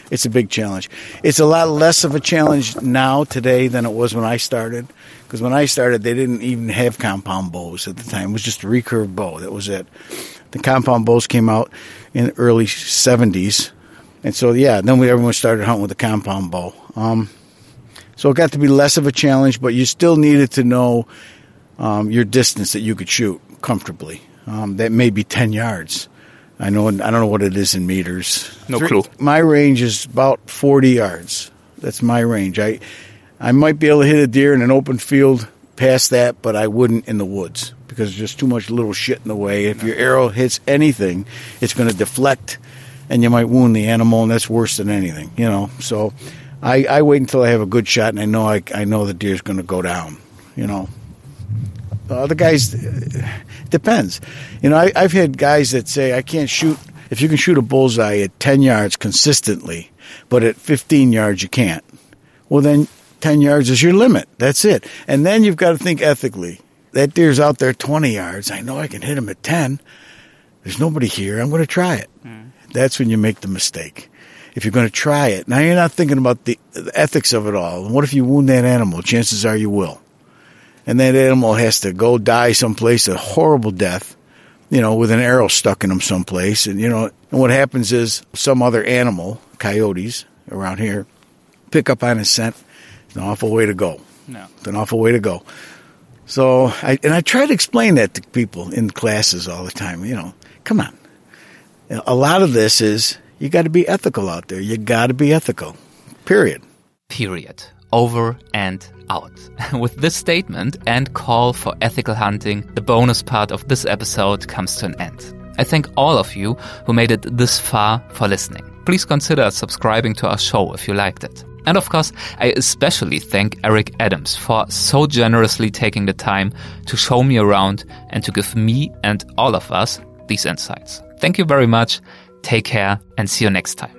It's a big challenge. It's a lot less of a challenge now today than it was when I started. Because when I started, they didn't even have compound bows at the time. It was just a recurve bow. That was it. The compound bows came out in the early '70s, and so yeah, then we everyone started hunting with a compound bow. Um, So it got to be less of a challenge, but you still needed to know um, your distance that you could shoot comfortably. Um, that may be 10 yards. I know I don't know what it is in meters. No clue. My range is about 40 yards. That's my range. I I might be able to hit a deer in an open field past that, but I wouldn't in the woods because there's just too much little shit in the way. If your arrow hits anything, it's going to deflect and you might wound the animal, and that's worse than anything, you know. So I, I wait until I have a good shot and I know I, I know the deer's going to go down, you know. The other guys, it depends. You know, I, I've had guys that say, I can't shoot, if you can shoot a bullseye at 10 yards consistently, but at 15 yards you can't. Well, then 10 yards is your limit. That's it. And then you've got to think ethically. That deer's out there 20 yards. I know I can hit him at 10. There's nobody here. I'm going to try it. Mm. That's when you make the mistake. If you're going to try it, now you're not thinking about the, the ethics of it all. And what if you wound that animal? Chances are you will. And that animal has to go die someplace, a horrible death, you know, with an arrow stuck in him someplace. And, you know, and what happens is some other animal, coyotes around here, pick up on his scent. It's an awful way to go. No. It's an awful way to go. So, I, and I try to explain that to people in classes all the time. You know, come on. A lot of this is you got to be ethical out there. You got to be ethical. Period. Period. Over and out. With this statement and call for ethical hunting, the bonus part of this episode comes to an end. I thank all of you who made it this far for listening. Please consider subscribing to our show if you liked it. And of course, I especially thank Eric Adams for so generously taking the time to show me around and to give me and all of us these insights. Thank you very much. Take care and see you next time.